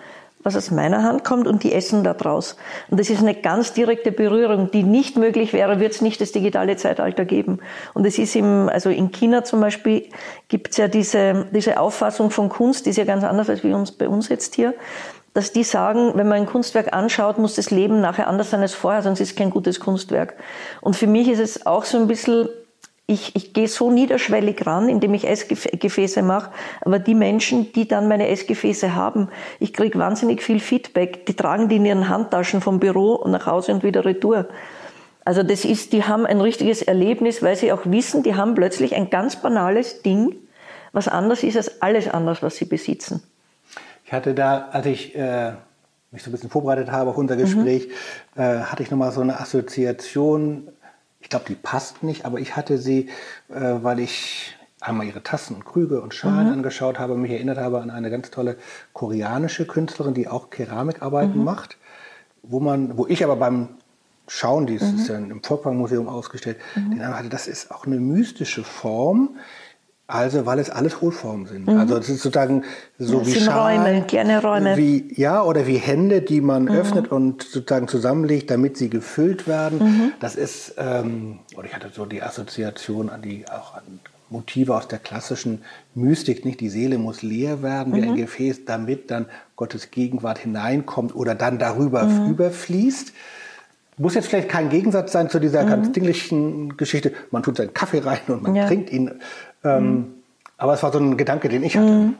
was aus meiner Hand kommt und die essen da draus. Und das ist eine ganz direkte Berührung, die nicht möglich wäre, wird es nicht das digitale Zeitalter geben. Und es ist im, also in China zum Beispiel gibt es ja diese, diese Auffassung von Kunst, die ist ja ganz anders als wie uns, bei uns jetzt hier, dass die sagen, wenn man ein Kunstwerk anschaut, muss das Leben nachher anders sein als vorher, sonst ist es kein gutes Kunstwerk. Und für mich ist es auch so ein bisschen ich, ich gehe so niederschwellig ran, indem ich Essgefäße mache, aber die Menschen, die dann meine Essgefäße haben, ich kriege wahnsinnig viel Feedback, die tragen die in ihren Handtaschen vom Büro nach Hause und wieder retour. Also das ist, die haben ein richtiges Erlebnis, weil sie auch wissen, die haben plötzlich ein ganz banales Ding, was anders ist als alles anders, was sie besitzen. Ich hatte da, als ich äh, mich so ein bisschen vorbereitet habe auf unser Gespräch, mhm. äh, hatte ich nochmal so eine Assoziation ich glaube, die passt nicht, aber ich hatte sie, äh, weil ich einmal ihre Tassen und Krüge und Schalen mhm. angeschaut habe, mich erinnert habe an eine ganz tolle koreanische Künstlerin, die auch Keramikarbeiten mhm. macht, wo man, wo ich aber beim Schauen, die ist mhm. ja im Volkwang Museum ausgestellt, mhm. den hatte, das ist auch eine mystische Form, Also, weil es alles Hohlformen sind. Mhm. Also, es ist sozusagen so ja, wie Schalen, Räume, kleine Räume. Wie, ja, oder wie Hände, die man mhm. öffnet und sozusagen zusammenlegt, damit sie gefüllt werden. Mhm. Das ist, ähm, oder ich hatte so die Assoziation an die, auch an Motive aus der klassischen Mystik, nicht? Die Seele muss leer werden wie ein mhm. Gefäß, damit dann Gottes Gegenwart hineinkommt oder dann darüber mhm. überfließt. Muss jetzt vielleicht kein Gegensatz sein zu dieser mhm. ganz dinglichen Geschichte. Man tut seinen Kaffee rein und man ja. trinkt ihn. Ähm, mhm. Aber es war so ein Gedanke, den ich hatte. Mhm.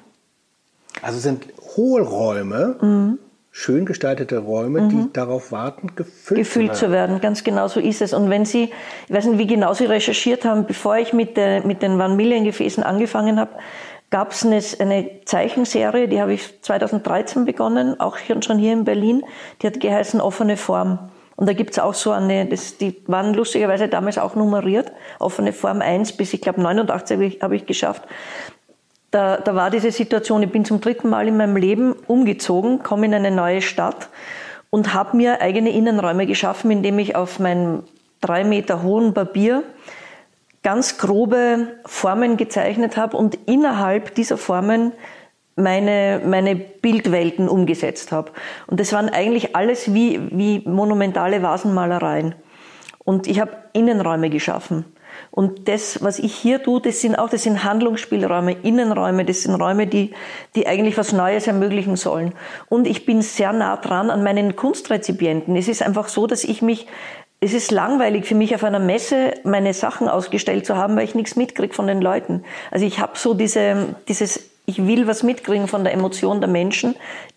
Also es sind Hohlräume, mhm. schön gestaltete Räume, die mhm. darauf warten, gefüllt, gefüllt zu, werden. zu werden. Ganz genau so ist es. Und wenn Sie, ich weiß nicht, wie genau Sie recherchiert haben, bevor ich mit, der, mit den Vanillengefäßen angefangen habe, gab es eine, eine, Zeichenserie, die habe ich 2013 begonnen, auch schon hier in Berlin. Die hat geheißen Offene Form. Und da gibt's auch so eine, das, die waren lustigerweise damals auch nummeriert, offene Form 1 bis, ich glaube, 89 habe ich, hab ich geschafft. Da, da war diese Situation, ich bin zum dritten Mal in meinem Leben umgezogen, komme in eine neue Stadt und habe mir eigene Innenräume geschaffen, indem ich auf meinem drei Meter hohen Papier ganz grobe Formen gezeichnet habe und innerhalb dieser Formen meine, meine Bildwelten umgesetzt habe. Und das waren eigentlich alles wie, wie monumentale Vasenmalereien. Und ich habe Innenräume geschaffen. Und das, was ich hier tue, das sind auch, das sind Handlungsspielräume, Innenräume, das sind Räume, die, die eigentlich was Neues ermöglichen sollen. Und ich bin sehr nah dran an meinen Kunstrezipienten. Es ist einfach so, dass ich mich es ist langweilig für mich auf einer Messe meine Sachen ausgestellt zu haben, weil ich nichts mitkriege von den Leuten. Also ich habe so diese, dieses ich will was mitkriegen von der Emotion der Menschen,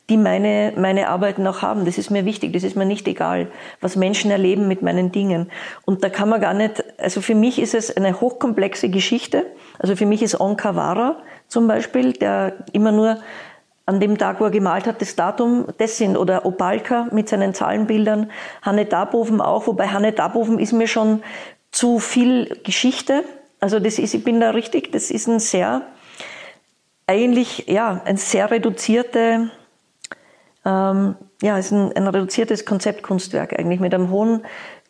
die meine, meine Arbeiten auch haben. Das ist mir wichtig, das ist mir nicht egal, was Menschen erleben mit meinen Dingen. Und da kann man gar nicht, also für mich ist es eine hochkomplexe Geschichte. Also für mich ist Onkavara zum Beispiel, der immer nur an dem Tag, wo er gemalt hat, das Datum, das sind, oder Opalka mit seinen Zahlenbildern, Hanne Darboven auch, wobei Hanne Darboven ist mir schon zu viel Geschichte. Also das ist, ich bin da richtig, das ist ein sehr, eigentlich ja ein sehr reduzierte, ähm, ja, ist ein, ein reduziertes Konzeptkunstwerk eigentlich mit einem hohen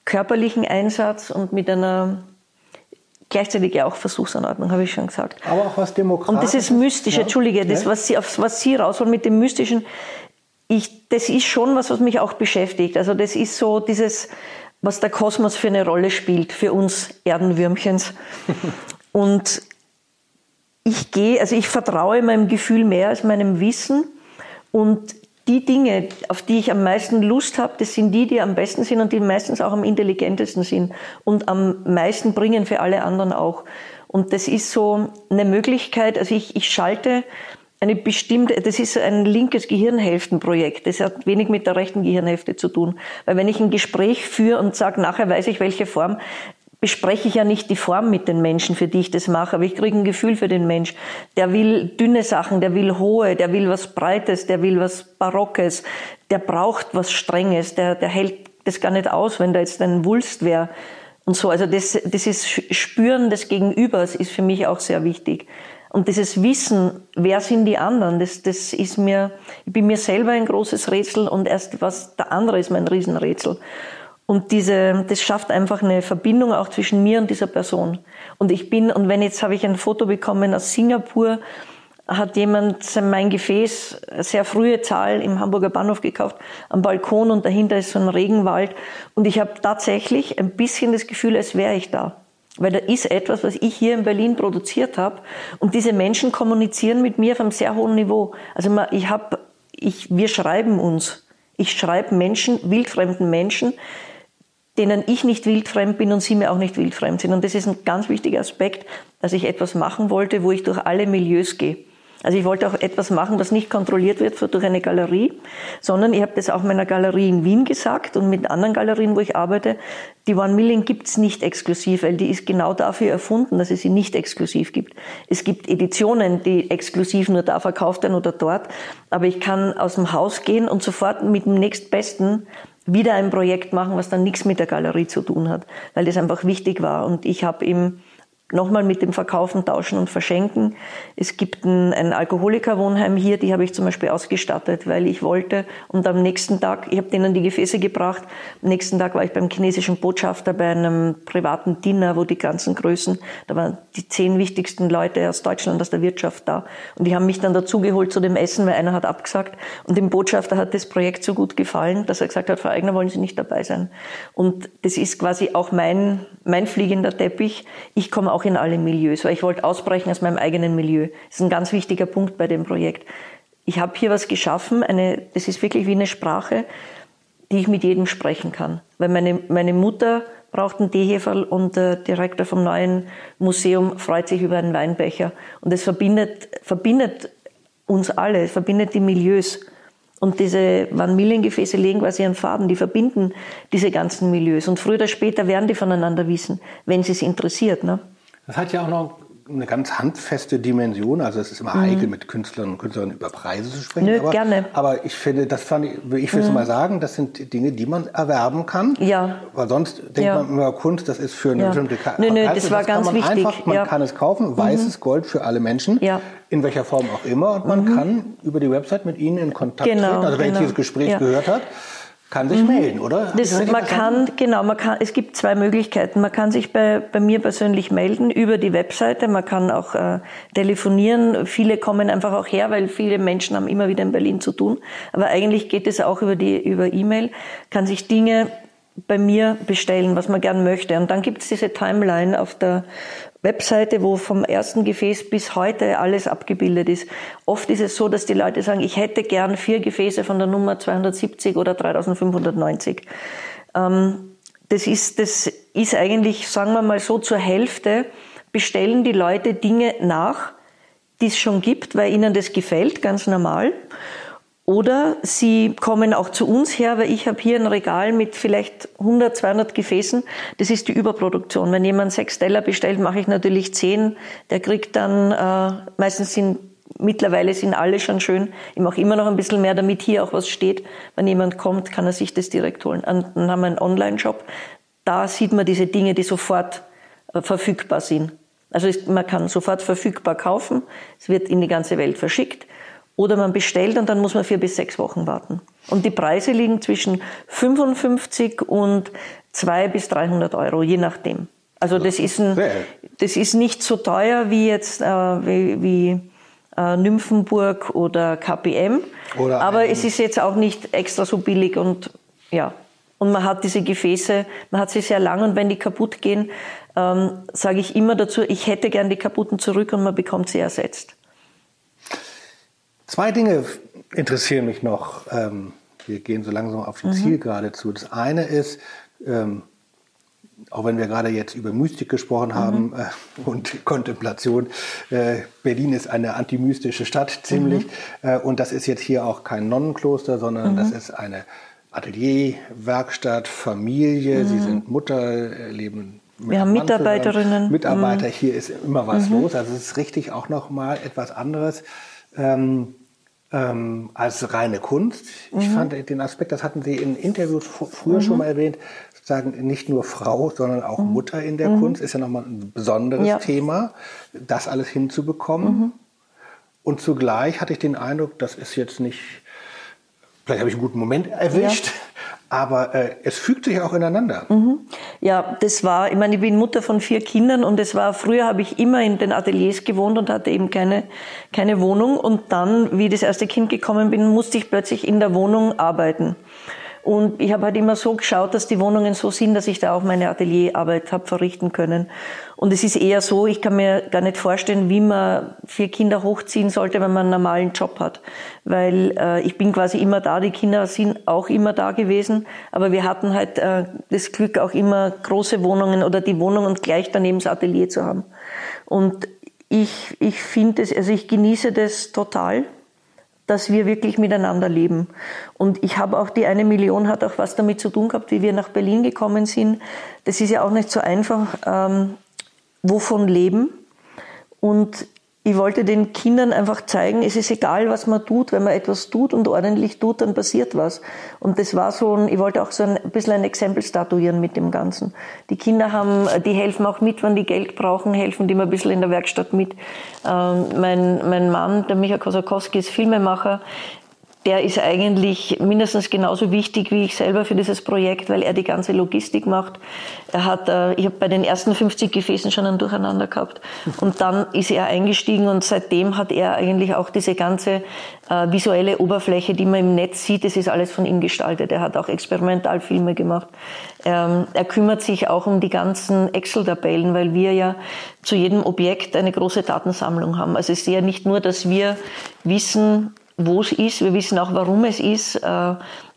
körperlichen Einsatz und mit einer gleichzeitig ja auch Versuchsanordnung, habe ich schon gesagt. Aber auch was Demokratisches. Und das ist mystisch, ja. Entschuldige, das, was Sie, auf was Sie rausholen mit dem Mystischen, ich, das ist schon was, was mich auch beschäftigt. Also das ist so dieses, was der Kosmos für eine Rolle spielt für uns Erdenwürmchens. und ich gehe, also ich vertraue meinem Gefühl mehr als meinem Wissen und die Dinge, auf die ich am meisten Lust habe, das sind die, die am besten sind und die meistens auch am intelligentesten sind und am meisten bringen für alle anderen auch. Und das ist so eine Möglichkeit, also ich, ich schalte eine bestimmte, das ist ein linkes Gehirnhälftenprojekt. Das hat wenig mit der rechten Gehirnhälfte zu tun. Weil wenn ich ein Gespräch führe und sage, nachher weiß ich, welche Form, bespreche ich ja nicht die Form mit den Menschen, für die ich das mache, aber ich kriege ein Gefühl für den Mensch. Der will dünne Sachen, der will hohe, der will was Breites, der will was Barockes, der braucht was Strenges, der, der hält das gar nicht aus, wenn da jetzt ein Wulst wäre und so. Also das, das ist Spüren des Gegenübers ist für mich auch sehr wichtig. Und dieses Wissen, wer sind die anderen, das, das ist mir, ich bin mir selber ein großes Rätsel und erst was der andere ist mein Riesenrätsel. Und diese, das schafft einfach eine Verbindung auch zwischen mir und dieser Person. Und ich bin, und wenn jetzt habe ich ein Foto bekommen aus Singapur, hat jemand mein Gefäß, sehr frühe Zahl im Hamburger Bahnhof gekauft, am Balkon und dahinter ist so ein Regenwald. Und ich habe tatsächlich ein bisschen das Gefühl, als wäre ich da. Weil da ist etwas, was ich hier in Berlin produziert habe. Und diese Menschen kommunizieren mit mir auf einem sehr hohen Niveau. Also ich habe, ich, wir schreiben uns. Ich schreibe Menschen, wildfremden Menschen, denen ich nicht wildfremd bin und sie mir auch nicht wildfremd sind. Und das ist ein ganz wichtiger Aspekt, dass ich etwas machen wollte, wo ich durch alle Milieus gehe. Also ich wollte auch etwas machen, was nicht kontrolliert wird durch eine Galerie, sondern ich habe das auch meiner Galerie in Wien gesagt und mit anderen Galerien, wo ich arbeite. Die One Million gibt's nicht exklusiv, weil die ist genau dafür erfunden, dass es sie nicht exklusiv gibt. Es gibt Editionen, die exklusiv nur da verkauft werden oder dort, aber ich kann aus dem Haus gehen und sofort mit dem nächstbesten wieder ein Projekt machen, was dann nichts mit der Galerie zu tun hat, weil das einfach wichtig war. Und ich habe ihm nochmal mit dem Verkaufen, Tauschen und Verschenken. Es gibt ein, ein Alkoholikerwohnheim hier, die habe ich zum Beispiel ausgestattet, weil ich wollte. Und am nächsten Tag, ich habe denen die Gefäße gebracht, am nächsten Tag war ich beim chinesischen Botschafter bei einem privaten Dinner, wo die ganzen Größen, da waren die zehn wichtigsten Leute aus Deutschland, aus der Wirtschaft da. Und die haben mich dann dazugeholt zu dem Essen, weil einer hat abgesagt. Und dem Botschafter hat das Projekt so gut gefallen, dass er gesagt hat, Frau Eigner, wollen Sie nicht dabei sein? Und das ist quasi auch mein, mein fliegender Teppich. Ich komme auch in alle Milieus, weil ich wollte ausbrechen aus meinem eigenen Milieu. Das ist ein ganz wichtiger Punkt bei dem Projekt. Ich habe hier was geschaffen, eine, das ist wirklich wie eine Sprache, die ich mit jedem sprechen kann. Weil meine, meine Mutter braucht einen Teeheferl und der Direktor vom neuen Museum freut sich über einen Weinbecher. Und es verbindet, verbindet uns alle, verbindet die Milieus. Und diese Vanillengefäße legen quasi einen Faden, die verbinden diese ganzen Milieus. Und früher oder später werden die voneinander wissen, wenn sie es interessiert. Ne? Das hat ja auch noch eine ganz handfeste Dimension. Also es ist immer mhm. heikel, mit Künstlern und Künstlerinnen über Preise zu sprechen. Nö, aber, gerne. Aber ich finde, das fand ich, ich will es mhm. mal sagen, das sind Dinge, die man erwerben kann. Ja. Weil sonst denkt ja. man immer, Kunst, das ist für eine ja. bestimmte Karte. Nö, nö, das war das ganz man wichtig. Einfach, man ja. kann es kaufen, weißes mhm. Gold für alle Menschen. Ja. In welcher Form auch immer. Und man Mhm. kann über die Website mit ihnen in Kontakt Genau, treten. Also wenn genau. ich dieses Gespräch gehört habe, kann sich melden, oder? Das, man kann, genau, man kann, es gibt zwei Möglichkeiten. Man kann sich bei, bei mir persönlich melden über die Webseite. Man kann auch äh, telefonieren. Viele kommen einfach auch her, weil viele Menschen haben immer wieder in Berlin zu tun. Aber eigentlich geht es auch über die, über E-Mail. Kann sich Dinge bei mir bestellen, was man gern möchte. Und dann gibt es diese Timeline auf der Webseite, wo vom ersten Gefäß bis heute alles abgebildet ist. Oft ist es so, dass die Leute sagen, ich hätte gern vier Gefäße von der Nummer 270 oder 3590. Ähm, das ist, das ist eigentlich, sagen wir mal so, zur Hälfte bestellen die Leute Dinge nach, die es schon gibt, weil ihnen das gefällt, ganz normal. Oder sie kommen auch zu uns her, weil ich habe hier ein Regal mit vielleicht 100, 200 Gefäßen. Das ist die Überproduktion. Wenn jemand sechs Teller bestellt, mache ich natürlich zehn. Der kriegt dann, äh, meistens sind, mittlerweile sind alle schon schön. Ich mache immer noch ein bisschen mehr, damit hier auch was steht. Wenn jemand kommt, kann er sich das direkt holen. Und dann haben wir einen Online-Shop. Da sieht man diese Dinge, die sofort äh, verfügbar sind. Also man kann sofort verfügbar kaufen. Es wird in die ganze Welt verschickt. Oder man bestellt und dann muss man vier bis sechs Wochen warten. Und die Preise liegen zwischen 55 und 200 bis 300 Euro, je nachdem. Also das ist, ein, das ist nicht so teuer wie jetzt äh, wie, wie äh, Nymphenburg oder KPM. Oder aber es ist jetzt auch nicht extra so billig und ja. Und man hat diese Gefäße, man hat sie sehr lang und wenn die kaputt gehen, ähm, sage ich immer dazu, ich hätte gern die kaputten zurück und man bekommt sie ersetzt. Zwei Dinge interessieren mich noch. Ähm, wir gehen so langsam auf Mhm. die Zielgerade zu. Das eine ist, ähm, auch wenn wir gerade jetzt über Mystik gesprochen haben Mhm. und Kontemplation, äh, Berlin ist eine antimystische Stadt ziemlich. Mhm. Äh, und das ist jetzt hier auch kein Nonnenkloster, sondern das ist eine Atelier, Werkstatt, Familie. Sie sind Mutter, leben mit Mhm. Wir haben. Mitarbeiterinnen. Mhm. Mitarbeiter, hier ist immer was los. Also es ist richtig auch noch mal etwas anderes. Ähm, ähm, als reine Kunst. Mhm. Ich fand den Aspekt, das hatten Sie in Interviews fr- früher schon mal erwähnt, sozusagen nicht nur Frau, sondern auch Mutter in der Kunst, ist ja nochmal ein besonderes Mhm. Ja. Thema, das alles hinzubekommen. Mhm. Und zugleich hatte ich den Eindruck, das ist jetzt nicht, vielleicht habe ich einen guten Moment erwischt, aber äh, es fügt sich auch ineinander. Ja, das war, ich meine, ich bin Mutter von vier Kindern und es war, früher habe ich immer in den Ateliers gewohnt und hatte eben keine, keine Wohnung und dann, wie das erste Kind gekommen bin, musste ich plötzlich in der Wohnung arbeiten. Und ich habe halt immer so geschaut, dass die Wohnungen so sind, dass ich da auch meine Atelierarbeit habe verrichten können. Und es ist eher so, ich kann mir gar nicht vorstellen, wie man vier Kinder hochziehen sollte, wenn man einen normalen Job hat. Weil äh, ich bin quasi immer da, die Kinder sind auch immer da gewesen, aber wir hatten halt äh, das Glück, auch immer große Wohnungen oder die Wohnung und gleich daneben das Atelier zu haben. Und ich, ich finde es, also ich genieße das total dass wir wirklich miteinander leben. Und ich habe auch, die eine Million hat auch was damit zu tun gehabt, wie wir nach Berlin gekommen sind. Das ist ja auch nicht so einfach, ähm, wovon leben. Und ich wollte den Kindern einfach zeigen, es ist egal, was man tut, wenn man etwas tut und ordentlich tut, dann passiert was. Und das war so ein, ich wollte auch so ein, bisschen ein Exempel statuieren mit dem Ganzen. Die Kinder haben, die helfen auch mit, wenn die Geld brauchen, helfen die mir ein bisschen in der Werkstatt mit. Ähm, mein, mein Mann, der Micha Kosakowski, ist Filmemacher der ist eigentlich mindestens genauso wichtig wie ich selber für dieses Projekt, weil er die ganze Logistik macht. Er hat, äh, ich habe bei den ersten 50 Gefäßen schon ein Durcheinander gehabt und dann ist er eingestiegen und seitdem hat er eigentlich auch diese ganze äh, visuelle Oberfläche, die man im Netz sieht, das ist alles von ihm gestaltet. Er hat auch Experimentalfilme gemacht. Ähm, er kümmert sich auch um die ganzen Excel-Tabellen, weil wir ja zu jedem Objekt eine große Datensammlung haben. Also es ist ja nicht nur, dass wir wissen, wo es ist, wir wissen auch, warum es ist. Äh,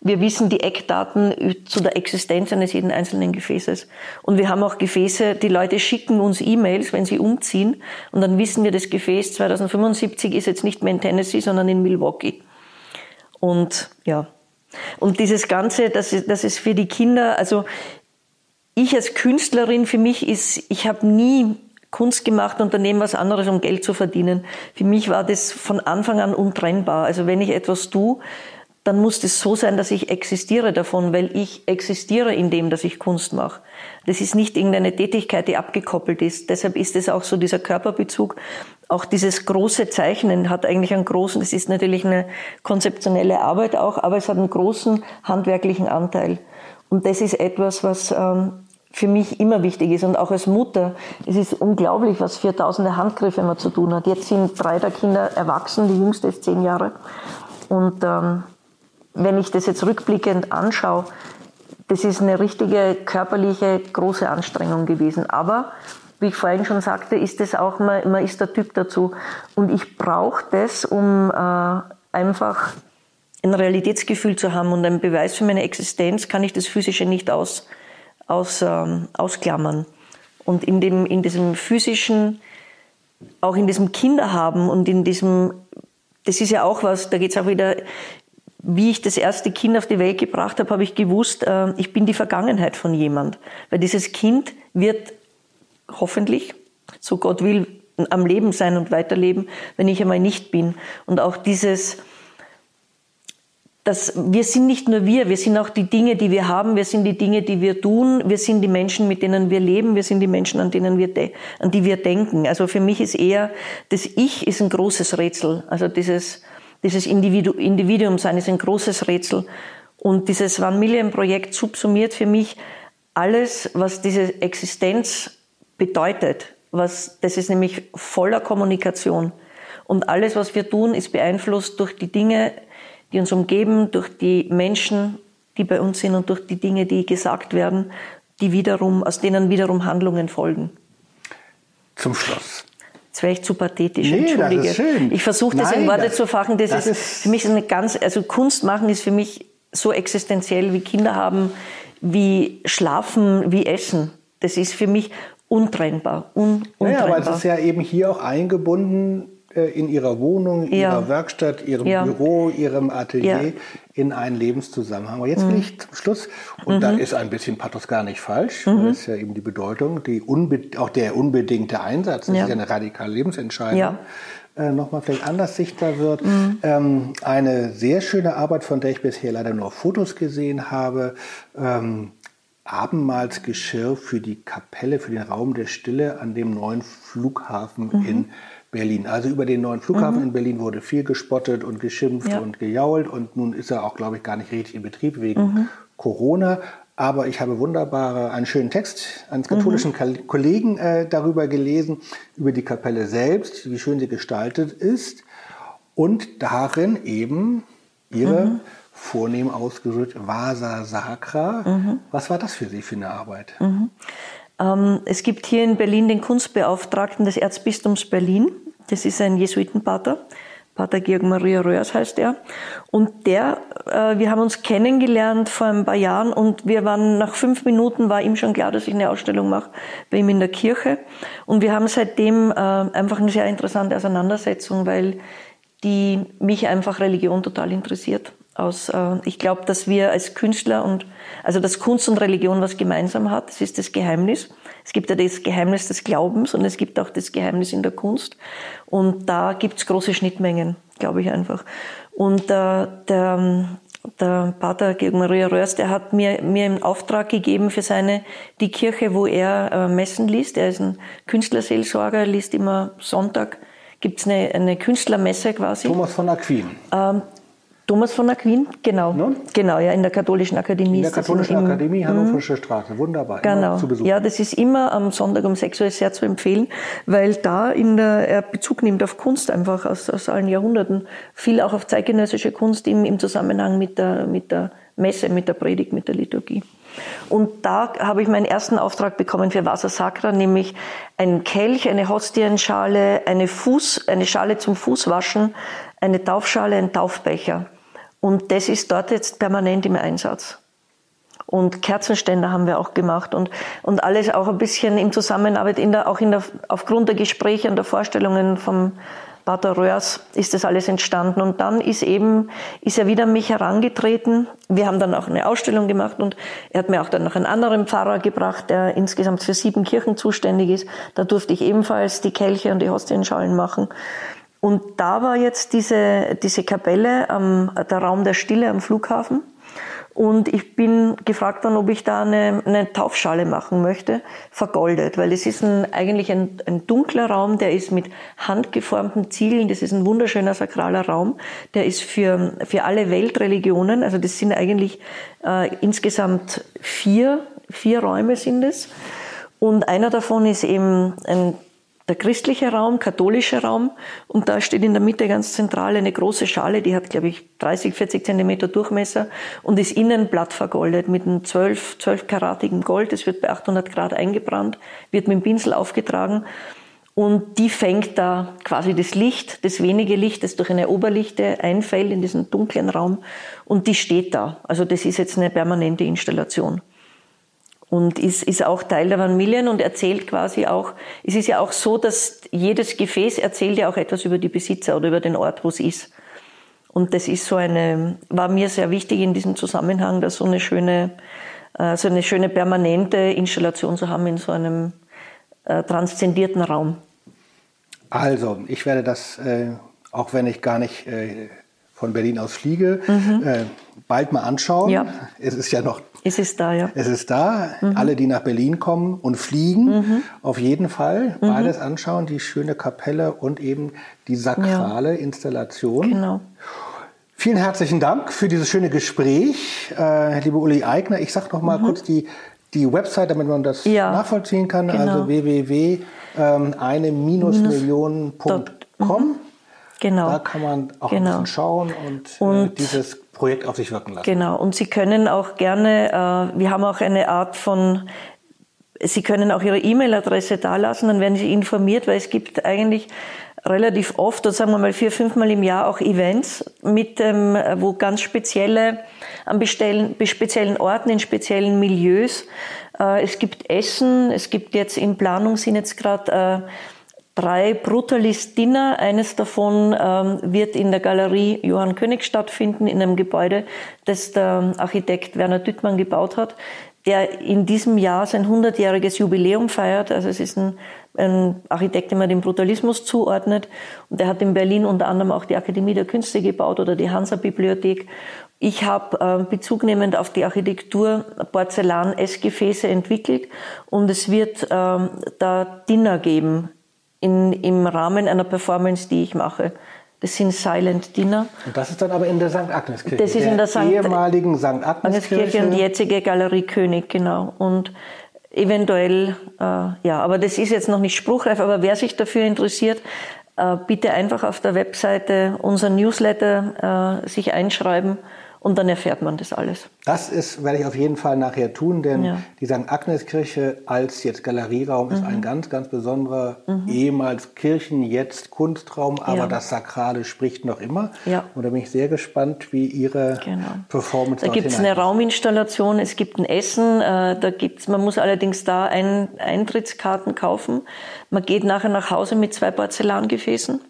wir wissen die Eckdaten zu der Existenz eines jeden einzelnen Gefäßes. Und wir haben auch Gefäße, die Leute schicken uns E-Mails, wenn sie umziehen. Und dann wissen wir, das Gefäß 2075 ist jetzt nicht mehr in Tennessee, sondern in Milwaukee. Und ja. Und dieses Ganze, das ist, das ist für die Kinder, also ich als Künstlerin, für mich ist, ich habe nie Kunst gemacht, Unternehmen was anderes, um Geld zu verdienen. Für mich war das von Anfang an untrennbar. Also wenn ich etwas tue, dann muss das so sein, dass ich existiere davon, weil ich existiere in dem, dass ich Kunst mache. Das ist nicht irgendeine Tätigkeit, die abgekoppelt ist. Deshalb ist es auch so dieser Körperbezug. Auch dieses große Zeichnen hat eigentlich einen großen, das ist natürlich eine konzeptionelle Arbeit auch, aber es hat einen großen handwerklichen Anteil. Und das ist etwas, was ähm, für mich immer wichtig ist und auch als Mutter. Es ist unglaublich, was für tausende Handgriffe man zu tun hat. Jetzt sind drei der Kinder erwachsen, die jüngste ist zehn Jahre. Und ähm, wenn ich das jetzt rückblickend anschaue, das ist eine richtige körperliche große Anstrengung gewesen. Aber wie ich vorhin schon sagte, ist das auch, man, man ist der Typ dazu. Und ich brauche das, um äh, einfach ein Realitätsgefühl zu haben und einen Beweis für meine Existenz, kann ich das Physische nicht aus, aus, ähm, ausklammern. Und in, dem, in diesem physischen, auch in diesem Kinderhaben und in diesem, das ist ja auch was, da geht es auch wieder, wie ich das erste Kind auf die Welt gebracht habe, habe ich gewusst, äh, ich bin die Vergangenheit von jemand. Weil dieses Kind wird hoffentlich, so Gott will, am Leben sein und weiterleben, wenn ich einmal nicht bin. Und auch dieses, dass wir sind nicht nur wir, wir sind auch die Dinge, die wir haben, wir sind die Dinge, die wir tun, wir sind die Menschen, mit denen wir leben, wir sind die Menschen, an denen wir an die wir denken. Also für mich ist eher das Ich ist ein großes Rätsel. Also dieses dieses Individu Individuum sein ist ein großes Rätsel und dieses One Million Projekt subsumiert für mich alles, was diese Existenz bedeutet. Was das ist nämlich voller Kommunikation und alles, was wir tun, ist beeinflusst durch die Dinge, die uns umgeben, durch die Menschen, die bei uns sind und durch die Dinge, die gesagt werden, die wiederum, aus denen wiederum Handlungen folgen. Zum Schluss. Jetzt wäre ich zu pathetisch, nee, entschuldige. Das ist schön. Ich versuche das Nein, in Worte das, zu fachen. Das, das ist, ist, für mich eine ganz, also Kunst machen ist für mich so existenziell wie Kinder haben, wie schlafen, wie essen. Das ist für mich untrennbar. Un, untrennbar. Ja, aber es ist ja eben hier auch eingebunden in ihrer Wohnung, ja. ihrer Werkstatt, ihrem ja. Büro, ihrem Atelier ja. in einen Lebenszusammenhang. Aber jetzt will mhm. ich zum Schluss, und mhm. da ist ein bisschen Pathos gar nicht falsch, mhm. das ist ja eben die Bedeutung, die auch der unbedingte Einsatz, das ist ja eine radikale Lebensentscheidung. Äh, nochmal vielleicht anders sichtbar wird. Mhm. Ähm, eine sehr schöne Arbeit, von der ich bisher leider nur Fotos gesehen habe. Ähm, Abendmahlsgeschirr für die Kapelle, für den Raum der Stille an dem neuen Flughafen mhm. in Berlin. Also über den neuen Flughafen mhm. in Berlin wurde viel gespottet und geschimpft ja. und gejault und nun ist er auch, glaube ich, gar nicht richtig in Betrieb wegen mhm. Corona. Aber ich habe wunderbare, einen schönen Text eines katholischen mhm. Kollegen äh, darüber gelesen, über die Kapelle selbst, wie schön sie gestaltet ist und darin eben ihre mhm. vornehm ausgedrückt Vasa Sacra. Mhm. Was war das für Sie für eine Arbeit? Ähm, es gibt hier in Berlin den Kunstbeauftragten des Erzbistums Berlin. Das ist ein Jesuitenpater. Pater Georg Maria Röhrs heißt er. Und der, äh, wir haben uns kennengelernt vor ein paar Jahren und wir waren nach fünf Minuten war ihm schon klar, dass ich eine Ausstellung mache bei ihm in der Kirche. Und wir haben seitdem äh, einfach eine sehr interessante Auseinandersetzung, weil die mich einfach Religion total interessiert aus äh, ich glaube, dass wir als Künstler und also dass Kunst und Religion was gemeinsam hat, das ist das Geheimnis. Es gibt ja das Geheimnis des Glaubens und es gibt auch das Geheimnis in der Kunst. Und da gibt's große Schnittmengen, glaube ich einfach. Und äh, der, der Pater Georg Maria Röhrs, der hat mir, mir einen Auftrag gegeben für seine, die Kirche, wo er äh, Messen liest. Er ist ein Künstlerseelsorger, liest immer Sonntag, gibt's eine, eine Künstlermesse quasi. Thomas von Aquin. Ähm, Thomas von Aquin, genau. Ne? Genau, ja, in der Katholischen Akademie. In der Katholischen im- Akademie, Hannoversche Straße. Wunderbar. Genau. Zu Besuch. Ja, das ist immer am Sonntag um 6 Uhr sehr zu empfehlen, weil da in der, er Bezug nimmt auf Kunst einfach aus, aus allen Jahrhunderten. Viel auch auf zeitgenössische Kunst im, im Zusammenhang mit der, mit der Messe, mit der Predigt, mit der Liturgie. Und da habe ich meinen ersten Auftrag bekommen für Vasa Sacra, nämlich einen Kelch, eine Hostienschale, eine Fuß, eine Schale zum Fußwaschen, eine Taufschale, ein Taufbecher. Und das ist dort jetzt permanent im Einsatz. Und Kerzenständer haben wir auch gemacht und, und alles auch ein bisschen in Zusammenarbeit, in der, auch in der, aufgrund der Gespräche und der Vorstellungen vom Pater Röhrs ist das alles entstanden. Und dann ist eben, ist er wieder an mich herangetreten. Wir haben dann auch eine Ausstellung gemacht und er hat mir auch dann noch einen anderen Pfarrer gebracht, der insgesamt für sieben Kirchen zuständig ist. Da durfte ich ebenfalls die Kelche und die Hostienschalen machen. Und da war jetzt diese, diese Kapelle, am, der Raum der Stille am Flughafen. Und ich bin gefragt worden, ob ich da eine, eine Taufschale machen möchte, vergoldet, weil es ist ein, eigentlich ein, ein dunkler Raum, der ist mit handgeformten Ziegeln, das ist ein wunderschöner sakraler Raum, der ist für, für alle Weltreligionen, also das sind eigentlich äh, insgesamt vier, vier Räume sind es. Und einer davon ist eben ein der christliche Raum, katholische Raum. Und da steht in der Mitte ganz zentral eine große Schale, die hat, glaube ich, 30, 40 Zentimeter Durchmesser und ist innen blatt vergoldet mit einem 12, 12 karatigen Gold. Es wird bei 800 Grad eingebrannt, wird mit dem Pinsel aufgetragen. Und die fängt da quasi das Licht, das wenige Licht, das durch eine Oberlichte einfällt in diesen dunklen Raum. Und die steht da. Also das ist jetzt eine permanente Installation und ist, ist auch Teil der Van Millen und erzählt quasi auch, es ist ja auch so, dass jedes Gefäß erzählt ja auch etwas über die Besitzer oder über den Ort, wo es ist. Und das ist so eine, war mir sehr wichtig in diesem Zusammenhang, da so eine schöne, äh, so eine schöne permanente Installation zu haben in so einem äh, transzendierten Raum. Also, ich werde das, äh, auch wenn ich gar nicht von Berlin aus fliege, äh, bald mal anschauen. Mhm. Ja. Es ist ja noch, Es ist da, ja. es ist da. Mhm. Alle, die nach Berlin kommen und fliegen, auf jeden Fall Mhm. beides anschauen. Die schöne Kapelle und eben die sakrale Installation. Genau. Vielen herzlichen Dank für dieses schöne Gespräch, äh, liebe Uli Eigner. Ich sage noch mal kurz die, die Website, damit man das Mhm. Ja, nachvollziehen kann. genau. Also www.eine-million.com. Genau. Da kann man auch Genau. ein bisschen schauen und, äh, Und- dieses Projekt auf sich wirken lassen. Genau, und Sie können auch gerne, äh, wir haben auch eine Art von, Sie können auch Ihre E-Mail-Adresse dalassen, dann werden Sie informiert, weil es gibt eigentlich relativ oft, oder sagen wir mal vier, fünfmal im Jahr auch Events, mit, ähm, wo ganz spezielle, an bestellen, be- speziellen Orten, in speziellen Milieus, äh, es gibt Essen, es gibt jetzt in Planung sind jetzt gerade äh, drei Brutalist Dinner. Eines davon ähm, wird in der Galerie Johann König stattfinden, in einem Gebäude, das der Architekt Werner Düttmann gebaut hat, der in diesem Jahr sein 100-jähriges Jubiläum feiert. Also es ist ein, ein Architekt, dem man den Brutalismus zuordnet. Und der hat in Berlin unter anderem auch die Akademie der Künste gebaut oder die Hansa-Bibliothek. Ich habe äh, bezugnehmend auf die Architektur Porzellan-Essgefäße entwickelt und es wird ähm, da Dinner geben in, im Rahmen einer Performance, die ich mache. Das sind Silent Dinner. Und das ist dann aber in der St. Agnes-Kirche. Das ist in der St. ehemaligen St. Agnes Agnes-Kirche. Kirche und die jetzige Galerie König, genau. Und eventuell, äh, ja, aber das ist jetzt noch nicht spruchreif, aber wer sich dafür interessiert, äh, bitte einfach auf der Webseite unser Newsletter äh, sich einschreiben und dann erfährt man das alles. Das ist, werde ich auf jeden Fall nachher tun, denn Ja. Mhm. die St. Agnes-Kirche als jetzt Galerieraum ist ein ganz, ganz besonderer, ehemals Kirchen, jetzt Kunstraum, aber Ja. das Sakrale spricht noch immer. Ja. Und da bin ich sehr gespannt, wie Ihre Genau. Performance Da gibt es eine Rauminstallation, es gibt ein Essen, äh, da gibt's, man muss allerdings da ein, Eintrittskarten kaufen. Man geht nachher nach Hause mit zwei Porzellangefäßen.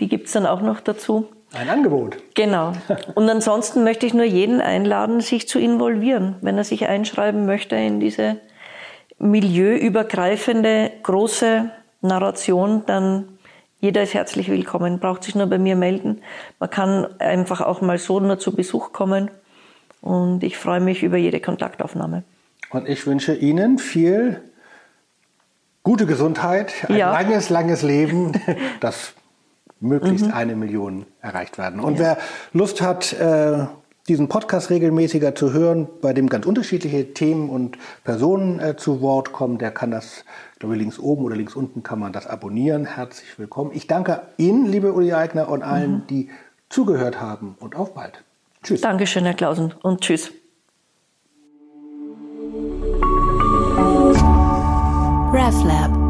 Die gibt's dann auch noch dazu. Ein Angebot. Genau. Und ansonsten möchte ich nur jeden einladen, sich zu involvieren, wenn er sich einschreiben möchte in diese milieuübergreifende große Narration, dann jeder ist herzlich willkommen, braucht sich nur bei mir melden. Man kann einfach auch mal so nur zu Besuch kommen und ich freue mich über jede Kontaktaufnahme. Und ich wünsche Ihnen viel gute Gesundheit, ein Ja. langes, langes Leben, dass möglichst eine Million erreicht werden. Und wer Lust hat, äh, diesen Podcast regelmäßiger zu hören, bei dem ganz unterschiedliche Themen und Personen äh, zu Wort kommen, der kann das, glaube ich, links oben oder links unten kann man das abonnieren. Herzlich willkommen. Ich danke Ihnen, liebe Uli Eigner, und allen, die zugehört haben. Und auf bald. Tschüss. Dankeschön, Herr Klausen, und tschüss. RefLab.